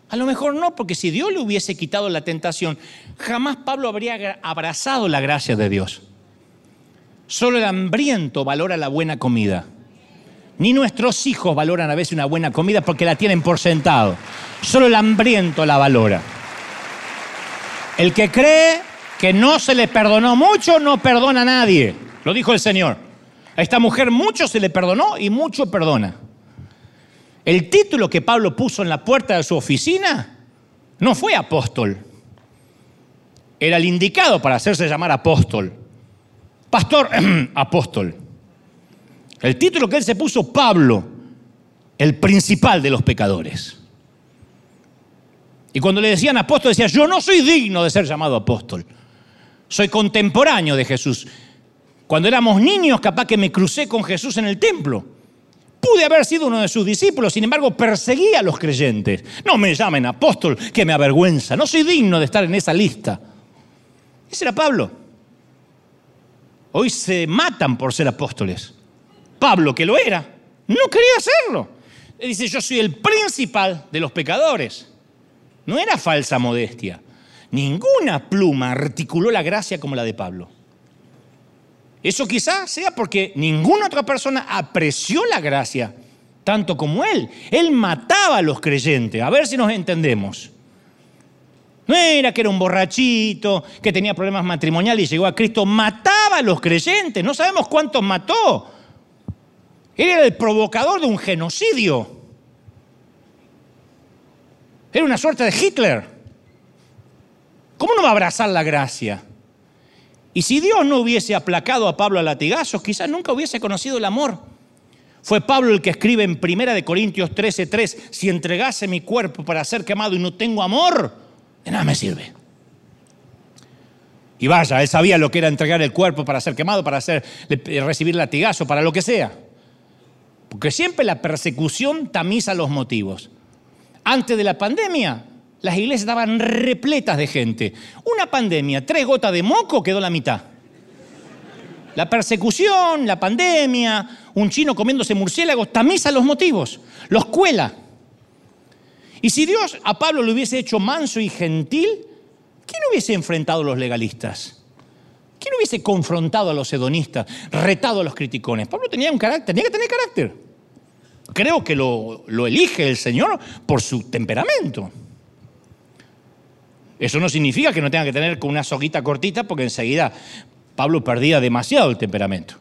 A lo mejor no, porque si Dios le hubiese quitado la tentación, jamás Pablo habría abrazado la gracia de Dios. Solo el hambriento valora la buena comida. Ni nuestros hijos valoran a veces una buena comida porque la tienen por sentado. Solo el hambriento la valora. El que cree que no se le perdonó mucho, no perdona a nadie. Lo dijo el Señor. A esta mujer mucho se le perdonó y mucho perdona. El título que Pablo puso en la puerta de su oficina no fue apóstol. Era el indicado para hacerse llamar apóstol. Pastor apóstol. El título que él se puso, Pablo, el principal de los pecadores. Y cuando le decían apóstol, decía, yo no soy digno de ser llamado apóstol. Soy contemporáneo de Jesús. Cuando éramos niños, capaz que me crucé con Jesús en el templo. Pude haber sido uno de sus discípulos, sin embargo, perseguía a los creyentes. No me llamen apóstol, que me avergüenza. No soy digno de estar en esa lista. Ese era Pablo. Hoy se matan por ser apóstoles. Pablo, que lo era, no quería hacerlo. Él dice, yo soy el principal de los pecadores. No era falsa modestia. Ninguna pluma articuló la gracia como la de Pablo. Eso quizás sea porque ninguna otra persona apreció la gracia tanto como él. Él mataba a los creyentes. A ver si nos entendemos. No era que era un borrachito, que tenía problemas matrimoniales y llegó a Cristo. Mataba a los creyentes. No sabemos cuántos mató. Él era el provocador de un genocidio. Era una suerte de Hitler. ¿Cómo no va a abrazar la gracia? Y si Dios no hubiese aplacado a Pablo a latigazos, quizás nunca hubiese conocido el amor. Fue Pablo el que escribe en 1 Corintios 13:3, si entregase mi cuerpo para ser quemado y no tengo amor, de nada me sirve. Y vaya, él sabía lo que era entregar el cuerpo para ser quemado, para hacer, recibir latigazo, para lo que sea. Porque siempre la persecución tamiza los motivos. Antes de la pandemia, las iglesias estaban repletas de gente. Una pandemia, tres gotas de moco, quedó la mitad. La persecución, la pandemia, un chino comiéndose murciélagos, tamiza los motivos, los cuela. Y si Dios a Pablo le hubiese hecho manso y gentil, ¿quién hubiese enfrentado a los legalistas? ¿Quién hubiese confrontado a los hedonistas, retado a los criticones? Pablo tenía un carácter, tenía que tener carácter creo que lo, elige el Señor por su temperamento. Eso no significa que no tenga que tener con una soguita cortita, porque enseguida Pablo perdía demasiado el temperamento.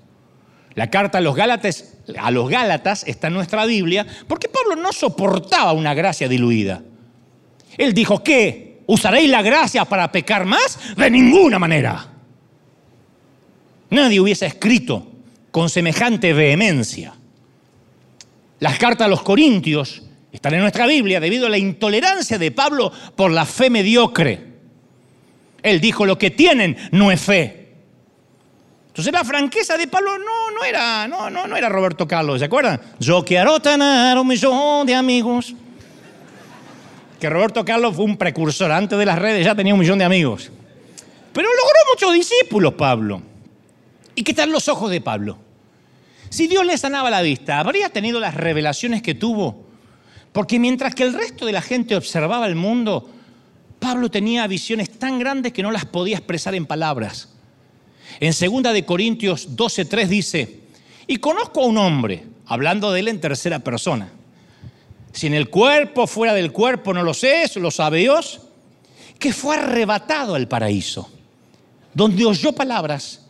La carta a los Gálatas, a los Gálatas está en nuestra Biblia porque Pablo no soportaba una gracia diluida. Él dijo que usaréis la gracia para pecar más de ninguna manera. Nadie hubiese escrito con semejante vehemencia. Las cartas a los Corintios están en nuestra Biblia debido a la intolerancia de Pablo por la fe mediocre. Él dijo, lo que tienen no es fe. Entonces la franqueza de Pablo no, no, era, no, no, no era Roberto Carlos, ¿se acuerdan? Yo quiero tener un millón de amigos. Que Roberto Carlos fue un precursor, antes de las redes ya tenía un millón de amigos. Pero logró muchos discípulos Pablo. ¿Y qué tal los ojos de Pablo? Si Dios le sanaba la vista, ¿habría tenido las revelaciones que tuvo? Porque mientras que el resto de la gente observaba el mundo, Pablo tenía visiones tan grandes que no las podía expresar en palabras. En 2 de Corintios 12:3 dice, "Y conozco a un hombre, hablando de él en tercera persona. Si en el cuerpo, fuera del cuerpo, no lo sé, eso lo sabe Dios, que fue arrebatado al paraíso, donde oyó palabras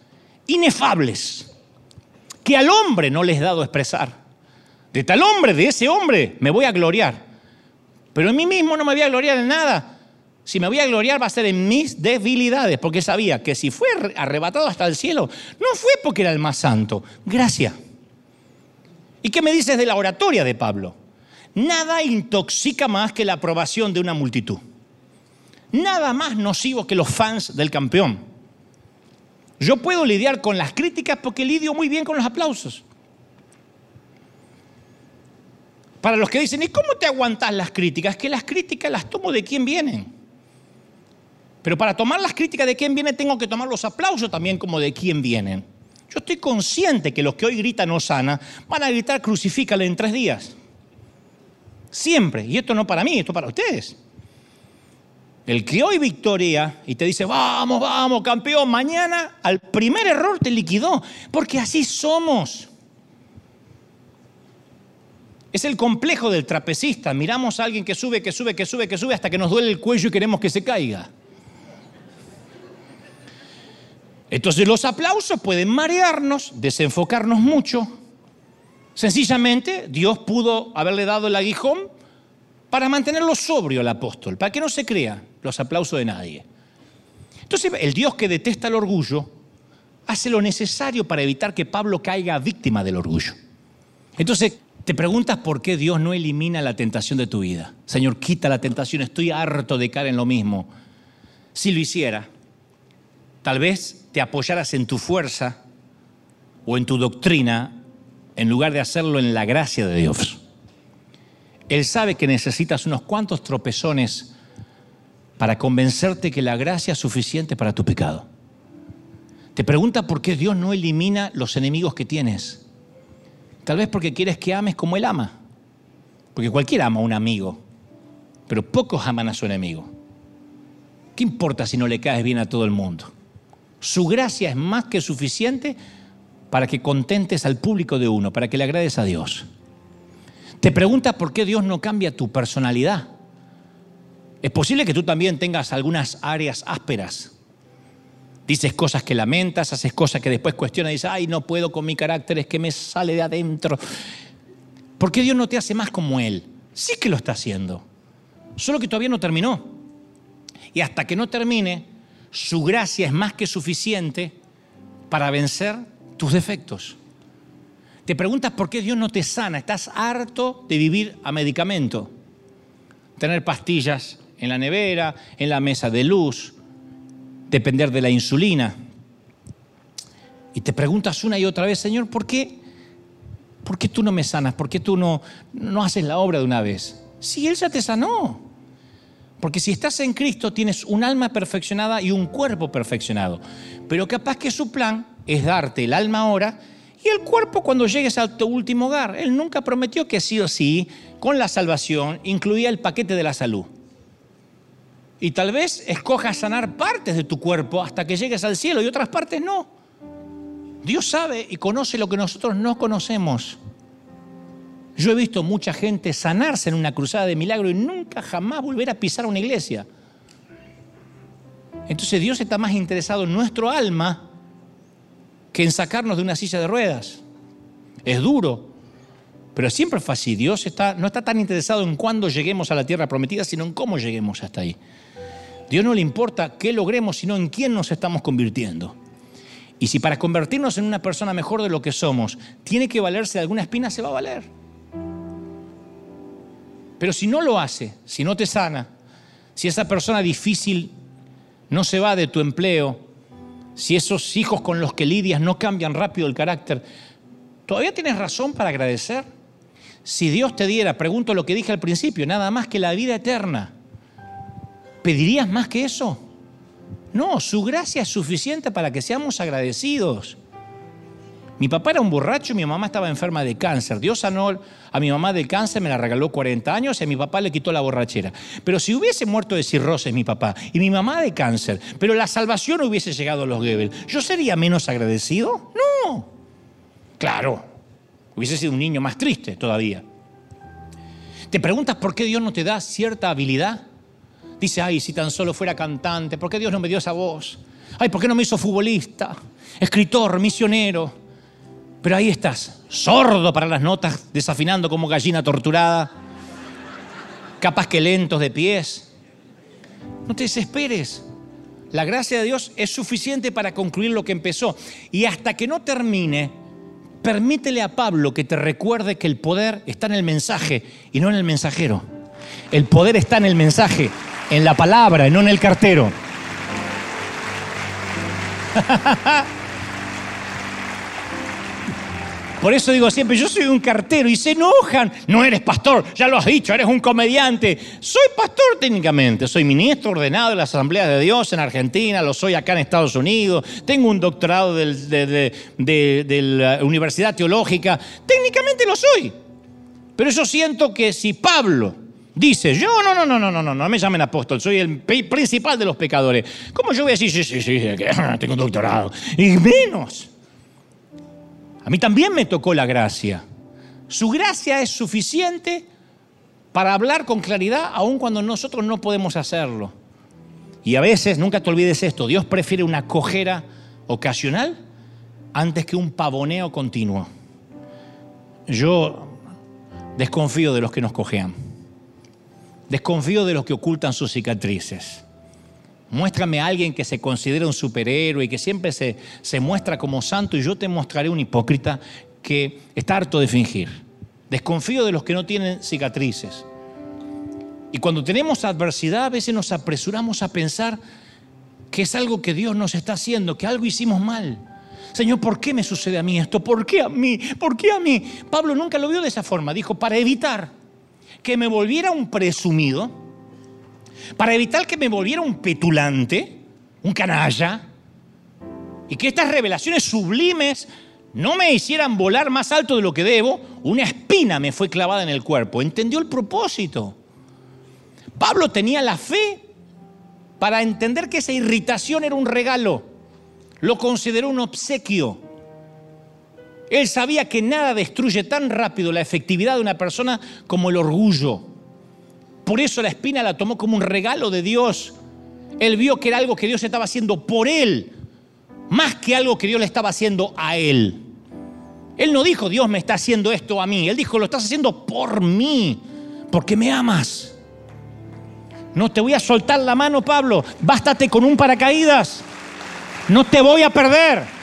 inefables que al hombre no les he dado expresar. De tal hombre, de ese hombre, me voy a gloriar. Pero en mí mismo no me voy a gloriar en nada, Si me voy a gloriar va a ser en mis debilidades, porque sabía que si fue arrebatado hasta el cielo, no fue porque era el más santo. Gracias. ¿Y qué me dices de la oratoria de Pablo? Nada intoxica más que la aprobación de una multitud. Nada más nocivo que los fans del campeón. Yo puedo lidiar con las críticas porque lidio muy bien con los aplausos. Para los que dicen, ¿y cómo te aguantas las críticas? Que las críticas las tomo de quién vienen. Pero para tomar las críticas de quién viene, tengo que tomar los aplausos también como de quién vienen. Yo estoy consciente que los que hoy gritan Osana van a gritar crucifícale en tres días. Siempre. Y esto no para mí, esto para ustedes. El que hoy victoria y te dice, vamos, vamos, campeón, mañana al primer error te liquidó, porque así somos. Es el complejo del trapecista. Miramos a alguien que sube, que sube, que sube, que sube hasta que nos duele el cuello y queremos que se caiga. Entonces los aplausos pueden marearnos, desenfocarnos mucho. Sencillamente Dios pudo haberle dado el aguijón para mantenerlo sobrio al apóstol, para que no se crea los aplausos de nadie. Entonces el Dios que detesta el orgullo hace lo necesario para evitar que Pablo caiga víctima del orgullo. Entonces te preguntas por qué Dios no elimina la tentación de tu vida. Señor, quita la tentación, estoy harto de caer en lo mismo. Si lo hiciera, tal vez te apoyaras en tu fuerza o en tu doctrina en lugar de hacerlo en la gracia de Dios. Él sabe que necesitas unos cuantos tropezones para convencerte que la gracia es suficiente para tu pecado. Te pregunta por qué Dios no elimina los enemigos que tienes. Tal vez porque quieres que ames como Él ama. Porque cualquiera ama a un amigo, pero pocos aman a su enemigo. ¿Qué importa si no le caes bien a todo el mundo? Su gracia es más que suficiente para que contentes al público de uno, para que le agrades a Dios. Te preguntas por qué Dios no cambia tu personalidad. Es posible que tú también tengas algunas áreas ásperas. Dices cosas que lamentas, haces cosas que después cuestionas dices, ay, no puedo con mi carácter, es que me sale de adentro. ¿Por qué Dios no te hace más como Él? Sí que lo está haciendo, solo que todavía no terminó. Y hasta que no termine, su gracia es más que suficiente para vencer tus defectos. Te preguntas por qué Dios no te sana. Estás harto de vivir a medicamento. Tener pastillas en la nevera, en la mesa de luz, depender de la insulina. Y te preguntas una y otra vez, Señor, ¿por qué? ¿Por qué tú no me sanas? ¿Por qué tú no, no haces la obra de una vez? Si Él ya te sanó. Porque si estás en Cristo tienes un alma perfeccionada y un cuerpo perfeccionado. Pero capaz que su plan es darte el alma ahora y el cuerpo cuando llegues a tu último hogar. Él nunca prometió que sí o sí, con la salvación, incluía el paquete de la salud. Y tal vez escojas sanar partes de tu cuerpo hasta que llegues al cielo y otras partes no. Dios sabe y conoce lo que nosotros no conocemos. Yo he visto mucha gente sanarse en una cruzada de milagro y nunca jamás volver a pisar una iglesia. Entonces Dios está más interesado en nuestro alma que en sacarnos de una silla de ruedas. Es duro, pero siempre es fácil. Dios está, no está tan interesado en cuándo lleguemos a la tierra prometida, sino en cómo lleguemos hasta ahí. Dios no le importa qué logremos, sino en quién nos estamos convirtiendo. Y si para convertirnos en una persona mejor de lo que somos, tiene que valerse de alguna espina, se va a valer. Pero si no lo hace, si no te sana, si esa persona difícil no se va de tu empleo, si esos hijos con los que lidias no cambian rápido el carácter, ¿todavía tienes razón para agradecer? Si Dios te diera, pregunto lo que dije al principio, nada más que la vida eterna, ¿pedirías más que eso? No, su gracia es suficiente para que seamos agradecidos. Mi papá era un borracho y mi mamá estaba enferma de cáncer. Dios sanó a mi mamá del cáncer, me la regaló 40 años y a mi papá le quitó la borrachera. Pero si hubiese muerto de cirrosis mi papá y mi mamá de cáncer, pero la salvación hubiese llegado a los Goebbels, ¿yo sería menos agradecido? No. Claro, hubiese sido un niño más triste todavía. ¿Te preguntas por qué Dios no te da cierta habilidad? Dice, ay, si tan solo fuera cantante, ¿por qué Dios no me dio esa voz? Ay, ¿por qué no me hizo futbolista, escritor, misionero? Pero ahí estás, sordo para las notas, desafinando como gallina torturada, capaz que lentos de pies. No te desesperes. La gracia de Dios es suficiente para concluir lo que empezó. Y hasta que no termine, permítele a Pablo que te recuerde que el poder está en el mensaje y no en el mensajero. El poder está en el mensaje, en la palabra no en el cartero. Por eso digo siempre, yo soy un cartero y se enojan. No eres pastor, ya lo has dicho, eres un comediante. Soy pastor técnicamente, soy ministro ordenado de la Asamblea de Dios en Argentina, lo soy acá en Estados Unidos, tengo un doctorado de la Universidad Teológica. Técnicamente lo soy. Pero yo siento que si Pablo dice, yo no, no, no, no, no, no, no me llamen apóstol, soy el principal de los pecadores. ¿Cómo yo voy a decir, sí, sí, sí, tengo un doctorado? Y menos. A mí también me tocó la gracia. Su gracia es suficiente para hablar con claridad aun cuando nosotros no podemos hacerlo. Y a veces, nunca te olvides esto, Dios prefiere una cojera ocasional antes que un pavoneo continuo. Yo desconfío de los que nos cojean. Desconfío de los que ocultan sus cicatrices. Muéstrame a alguien que se considera un superhéroe y que siempre se, se muestra como santo y yo te mostraré un hipócrita que está harto de fingir. Desconfío de los que no tienen cicatrices. Y cuando tenemos adversidad a veces nos apresuramos a pensar que es algo que Dios nos está haciendo, que algo hicimos mal. Señor, ¿por qué me sucede a mí esto? ¿Por qué a mí? ¿Por qué a mí? Pablo nunca lo vio de esa forma. Dijo, para evitar que me volviera un presumido, para evitar que me volviera un petulante, un canalla, y que estas revelaciones sublimes no me hicieran volar más alto de lo que debo, una espina me fue clavada en el cuerpo. Entendió el propósito. Pablo tenía la fe para entender que esa irritación era un regalo. Lo consideró un obsequio. Él sabía que nada destruye tan rápido la efectividad de una persona como el orgullo. Por eso la espina la tomó como un regalo de Dios. Él vio que era algo que Dios estaba haciendo por él, más que algo que Dios le estaba haciendo a él. Él no dijo, Dios me está haciendo esto a mí. Él dijo, lo estás haciendo por mí, porque me amas. No te voy a soltar la mano, Pablo. Bástate con un paracaídas. No te voy a perder.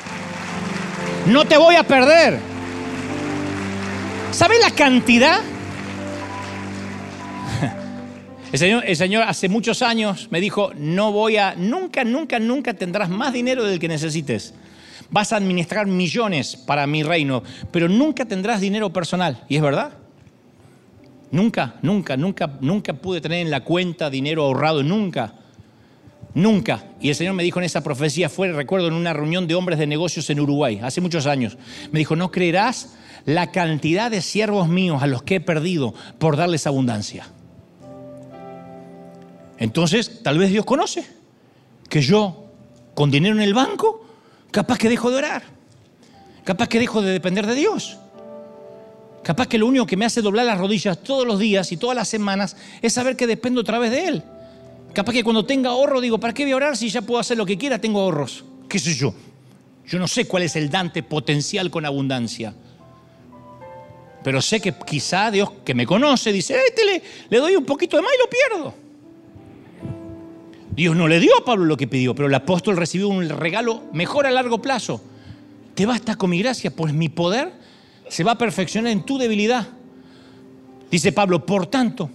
No te voy a perder. ¿Sabes la cantidad el señor, el señor, hace muchos años me dijo, no voy a, nunca, nunca, nunca tendrás más dinero del que necesites. Vas a administrar millones para mi reino, pero nunca tendrás dinero personal. Y es verdad. Nunca, nunca, nunca, nunca pude tener en la cuenta dinero ahorrado, nunca. Nunca. Y el Señor me dijo en esa profecía, fue, recuerdo, en una reunión de hombres de negocios en Uruguay, hace muchos años. Me dijo, no creerás la cantidad de siervos míos a los que he perdido por darles abundancia. Entonces, tal vez Dios conoce que yo, con dinero en el banco, capaz que dejo de orar, capaz que dejo de depender de Dios. Capaz que lo único que me hace doblar las rodillas todos los días y todas las semanas es saber que dependo otra vez de Él. Capaz que cuando tenga ahorro digo, ¿para qué voy a orar si ya puedo hacer lo que quiera? Tengo ahorros. ¿Qué sé yo? Yo no sé cuál es el Dante potencial con abundancia. Pero sé que quizá Dios que me conoce dice, este le, le doy un poquito de más y lo pierdo. Dios no le dio a Pablo lo que pidió, pero el apóstol recibió un regalo mejor a largo plazo. Te basta con mi gracia, pues mi poder se va a perfeccionar en tu debilidad. Dice Pablo, por tanto,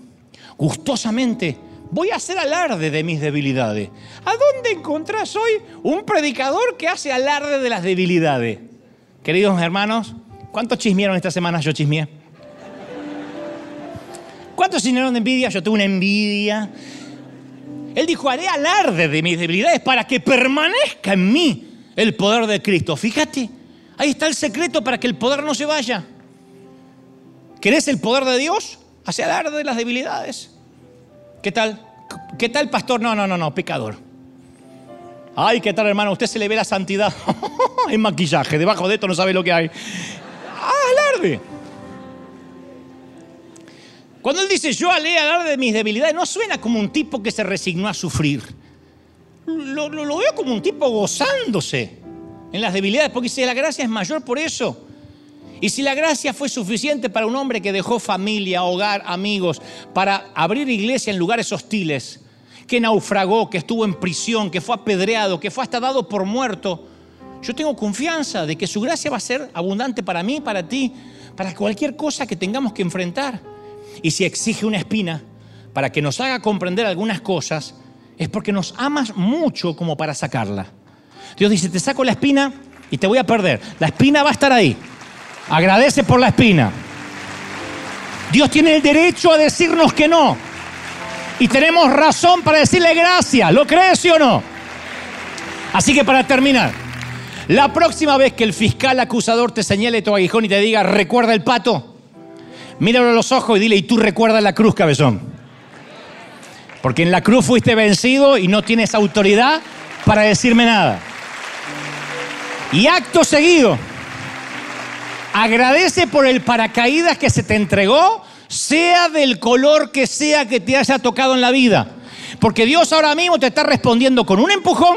gustosamente voy a hacer alarde de mis debilidades. ¿A dónde encontrás hoy un predicador que hace alarde de las debilidades? Queridos hermanos, ¿cuántos chismearon esta semana? Yo chismeé. ¿Cuántos chismearon de envidia? Yo tuve una envidia. Él dijo, haré alarde de mis debilidades para que permanezca en mí el poder de Cristo. Fíjate, ahí está el secreto para que el poder no se vaya. ¿Querés el poder de Dios? Hace alarde de las debilidades. ¿Qué tal? ¿Qué tal, pastor? No, no, no, no, pecador. Ay, ¿qué tal, hermano? Usted se le ve la santidad. en maquillaje, debajo de esto no sabe lo que hay. Alarde. Cuando él dice, yo alé hablar de mis debilidades, no suena como un tipo que se resignó a sufrir. Lo, veo como un tipo gozándose en las debilidades, porque si la gracia es mayor por eso. Y si la gracia fue suficiente para un hombre que dejó familia, hogar, amigos, para abrir iglesia en lugares hostiles, que naufragó, que estuvo en prisión, que fue apedreado, que fue hasta dado por muerto, yo tengo confianza de que su gracia va a ser abundante para mí, para ti, para cualquier cosa que tengamos que enfrentar. Y si exige una espina para que nos haga comprender algunas cosas, es porque nos amas mucho como para sacarla. Dios dice, te saco la espina y te voy a perder. La espina va a estar ahí. Agradece por la espina. Dios tiene el derecho a decirnos que no. Y tenemos razón para decirle gracias. ¿Lo crees o no? Así que para terminar, la próxima vez que el fiscal acusador te señale tu aguijón y te diga, recuerda el pato, míralo a los ojos y dile, y tú recuerda la cruz, cabezón. Porque en la cruz fuiste vencido y no tienes autoridad para decirme nada. Y acto seguido, agradece por el paracaídas que se te entregó, sea del color que sea que te haya tocado en la vida. Porque Dios ahora mismo te está respondiendo con un empujón,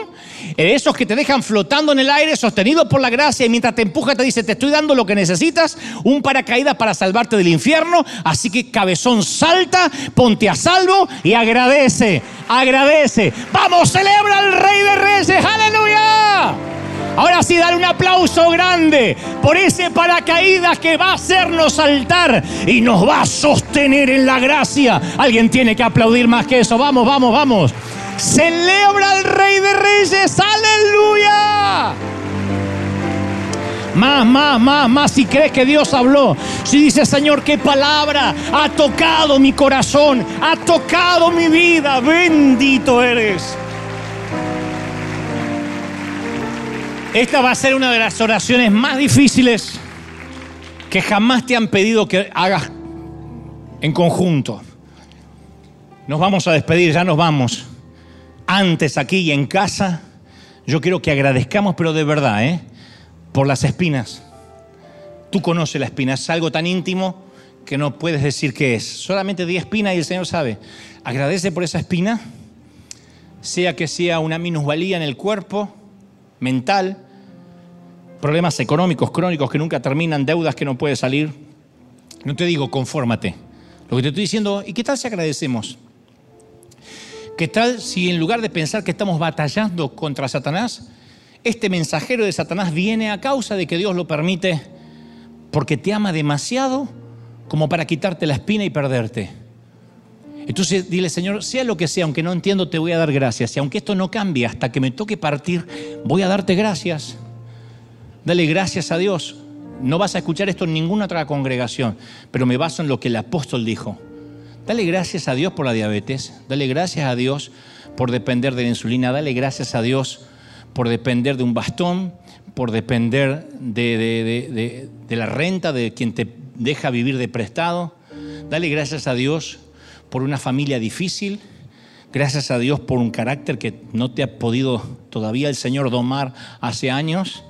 esos que te dejan flotando en el aire, sostenido por la gracia, y mientras te empuja te dice, te estoy dando lo que necesitas, un paracaídas para salvarte del infierno, así que cabezón salta, ponte a salvo y agradece, agradece. Vamos, celebra al Rey de Reyes, aleluya. Ahora sí, dale un aplauso grande por ese paracaídas que va a hacernos saltar y nos va a sostener en la gracia. Alguien tiene que aplaudir más que eso. Vamos, vamos, vamos. Celebra al Rey de Reyes. Aleluya. Más, más, más, más. Si crees que Dios habló. Si dices, Señor, qué palabra ha tocado mi corazón. Ha tocado mi vida. Bendito eres. Esta va a ser una de las oraciones más difíciles que jamás te han pedido que hagas en conjunto. Nos vamos a despedir, ya nos vamos. Antes aquí y en casa, yo quiero que agradezcamos, pero de verdad, ¿eh? por las espinas. Tú conoces la espina, es algo tan íntimo que no puedes decir qué es. Solamente di espina y el Señor sabe. Agradece por esa espina, sea que sea una minusvalía en el cuerpo, mental, problemas económicos crónicos que nunca terminan, deudas que no puedes salir. No te digo confórmate. Lo que te estoy diciendo, ¿y qué tal si agradecemos? ¿Qué tal si en lugar de pensar que estamos batallando contra Satanás, este mensajero de Satanás viene a causa de que Dios lo permite porque te ama demasiado como para quitarte la espina y perderte? Entonces dile, Señor, sea lo que sea, aunque no entiendo, te voy a dar gracias. Y aunque esto no cambie hasta que me toque partir, voy a darte gracias. Dale gracias a Dios. No vas a escuchar esto en ninguna otra congregación, pero me baso en lo que el apóstol dijo. Dale gracias a Dios por la diabetes. Dale gracias a Dios por depender de la insulina. Dale gracias a Dios por depender de un bastón, por depender de, de la renta de quien te deja vivir de prestado. Dale gracias a Dios por una familia difícil, gracias a Dios por un carácter que no te ha podido todavía el Señor domar hace años.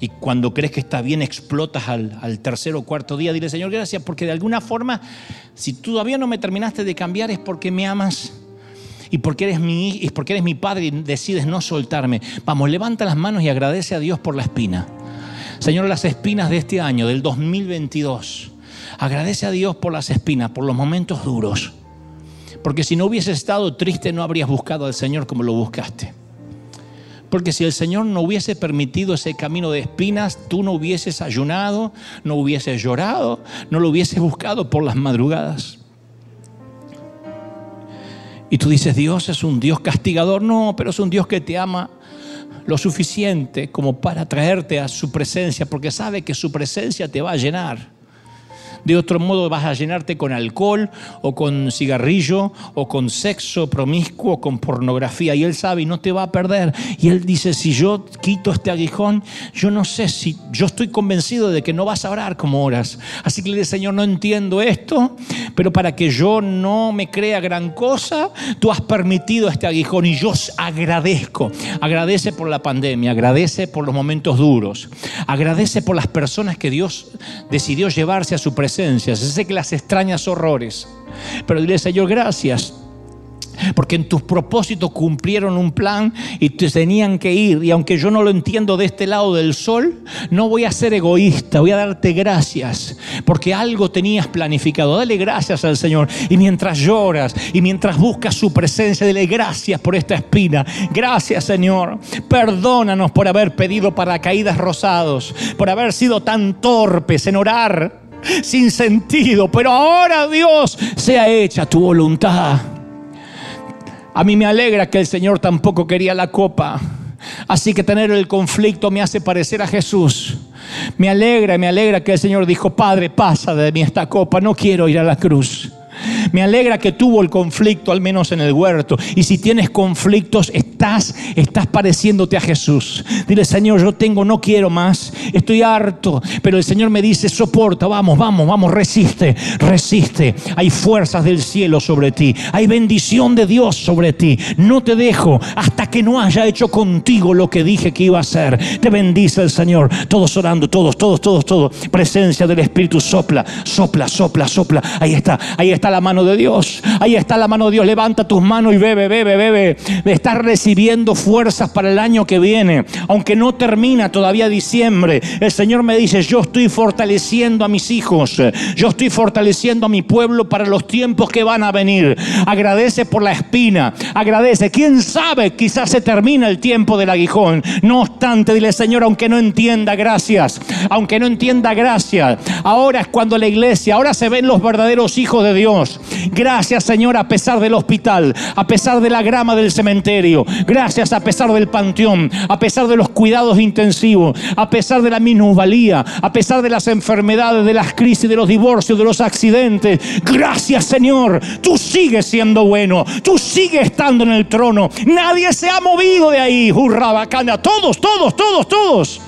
Y cuando crees que está bien, explotas al, tercer o cuarto día. Dile, Señor, gracias, porque de alguna forma, si todavía no me terminaste de cambiar, es porque me amas y porque eres mi, y porque eres mi padre y decides no soltarme. Vamos, levanta las manos y agradece a Dios por la espina. Señor, las espinas de este año, del 2022. Agradece a Dios por las espinas, por los momentos duros. Porque si no hubieses estado triste, no habrías buscado al Señor como lo buscaste. Porque si el Señor no hubiese permitido ese camino de espinas, tú no hubieses ayunado, no hubieses llorado, no lo hubieses buscado por las madrugadas. Y tú dices, Dios es un Dios castigador. No, pero es un Dios que te ama lo suficiente como para traerte a su presencia, porque sabe que su presencia te va a llenar. De otro modo vas a llenarte con alcohol o con cigarrillo o con sexo promiscuo con pornografía. Y Él sabe y no te va a perder. Y Él dice, si yo quito este aguijón, yo no sé si yo estoy convencido de que no vas a orar como oras. Así que le dice, Señor, no entiendo esto, pero para que yo no me crea gran cosa, tú has permitido este aguijón y yo agradezco. Agradece por la pandemia, agradece por los momentos duros, agradece por las personas que Dios decidió llevarse a su presencia sé que las extrañas horrores, pero dile, Señor, gracias porque en tus propósitos cumplieron un plan y te tenían que ir. Y aunque yo no lo entiendo de este lado del sol, no voy a ser egoísta, voy a darte gracias, porque algo tenías planificado. Dale gracias al Señor. Y mientras lloras y mientras buscas su presencia, dale gracias por esta espina. Gracias, Señor. Perdónanos por haber pedido paracaídas rosados, por haber sido tan torpes en orar sin sentido, pero ahora Dios sea hecha tu voluntad. A mí me alegra que el Señor tampoco quería la copa. Así que tener el conflicto me hace parecer a Jesús. Me alegra, me alegra que el Señor dijo, Padre, pasa de mí esta copa, no quiero ir a la cruz. Me alegra que tuvo el conflicto, al menos en el huerto. Y si tienes conflictos, estás, estás pareciéndote a Jesús. Dile, Señor, yo tengo, no quiero más, estoy harto. Pero el Señor me dice, soporta, vamos, vamos, vamos, resiste, resiste. Hay fuerzas del cielo sobre ti, hay bendición de Dios sobre ti. No te dejo hasta que no haya hecho contigo lo que dije que iba a hacer. Te bendice el Señor. Todos orando, todos, todos, todos, todos. Presencia del Espíritu, sopla, sopla, sopla, sopla. Ahí está, ahí está la mano de Dios. Ahí está la mano de Dios. Levanta tus manos y bebe, bebe, bebe. Estás recibiendo fuerzas para el año que viene. Aunque no termina todavía diciembre, el Señor me dice, yo estoy fortaleciendo a mis hijos. Yo estoy fortaleciendo a mi pueblo para los tiempos que van a venir. Agradece por la espina. Agradece. ¿Quién sabe? Quizás se termina el tiempo del aguijón. No obstante, dile, Señor, aunque no entienda, gracias. Aunque no entienda, gracias. Ahora es cuando la iglesia, ahora se ven los verdaderos hijos de Dios. Gracias, Señor, a pesar del hospital, a pesar de la grama del cementerio. Gracias a pesar del panteón, a pesar de los cuidados intensivos, a pesar de la minusvalía, a pesar de las enfermedades, de las crisis, de los divorcios, de los accidentes. Gracias, Señor. Tú sigues siendo bueno. Tú sigues estando en el trono. Nadie se ha movido de ahí. Hurra, bacana. Todos, todos, todos, todos.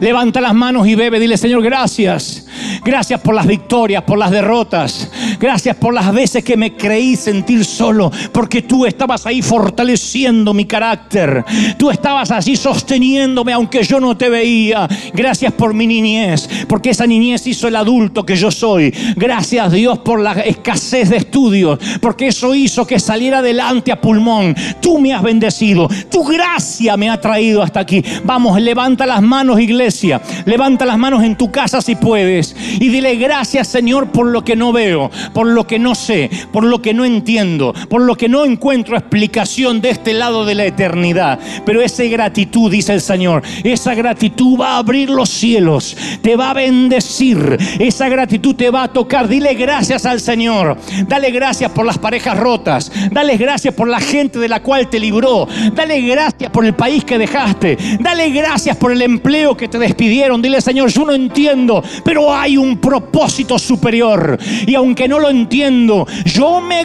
Levanta las manos y bebe. Dile, Señor, gracias. Gracias por las victorias, por las derrotas. Gracias por las veces que me creí sentir solo, porque tú estabas ahí fortaleciendo mi carácter. Tú estabas allí sosteniéndome aunque yo no te veía. Gracias por mi niñez, porque esa niñez hizo el adulto que yo soy. Gracias Dios por la escasez de estudios, porque eso hizo que saliera adelante a pulmón. Tú me has bendecido. Tu gracia me ha traído hasta aquí. Vamos, levanta las manos, iglesia. Levanta las manos en tu casa si puedes y dile gracias Señor por lo que no veo, por lo que no sé, por lo que no entiendo, por lo que no encuentro explicación de este lado de la eternidad. Pero esa gratitud, dice el Señor, esa gratitud va a abrir los cielos, te va a bendecir, esa gratitud te va a tocar. Dile gracias al Señor, dale gracias por las parejas rotas, dale gracias por la gente de la cual te libró, dale gracias por el país que dejaste, dale gracias por el empleo que te despidieron. Dile Señor, yo no entiendo, pero hay un propósito superior. Y aunque no lo entiendo, yo me,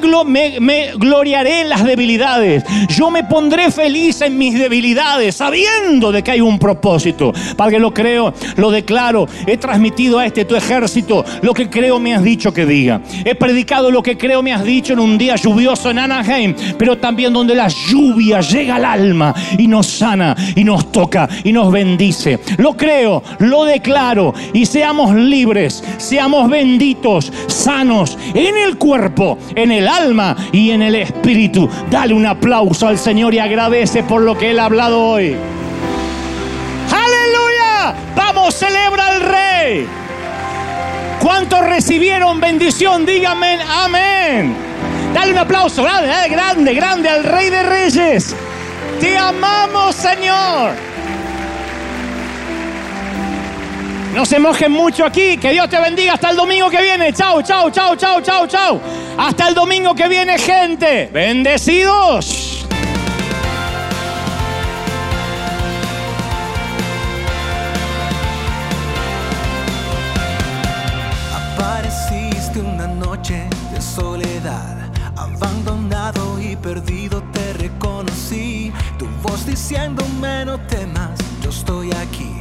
gloriaré en las debilidades. Yo me pondré feliz en mis debilidades, sabiendo de que hay un propósito. Que lo creo, lo declaro. He transmitido a este tu ejército lo que creo me has dicho que diga. He predicado lo que creo me has dicho en un día lluvioso en Anaheim, pero también donde la lluvia llega al alma y nos sana y nos toca y nos bendice. Lo creo, lo declaro y seamos libres seamos benditos, sanos en el cuerpo, en el alma y en el espíritu. Dale un aplauso al Señor y agradece por lo que Él ha hablado hoy. Aleluya. Vamos, celebra al Rey. ¿Cuántos recibieron bendición? Díganme amén. Dale un aplauso grande, eh, grande, grande al Rey de Reyes. Te amamos, Señor. No se mojen mucho aquí. Que Dios te bendiga hasta el domingo que viene. Chao, chao, chao, chao, chao, chao. Hasta el domingo que viene, gente. Bendecidos. Apareciste una noche de soledad, abandonado y perdido te reconocí. Tu voz diciéndome no temas, yo estoy aquí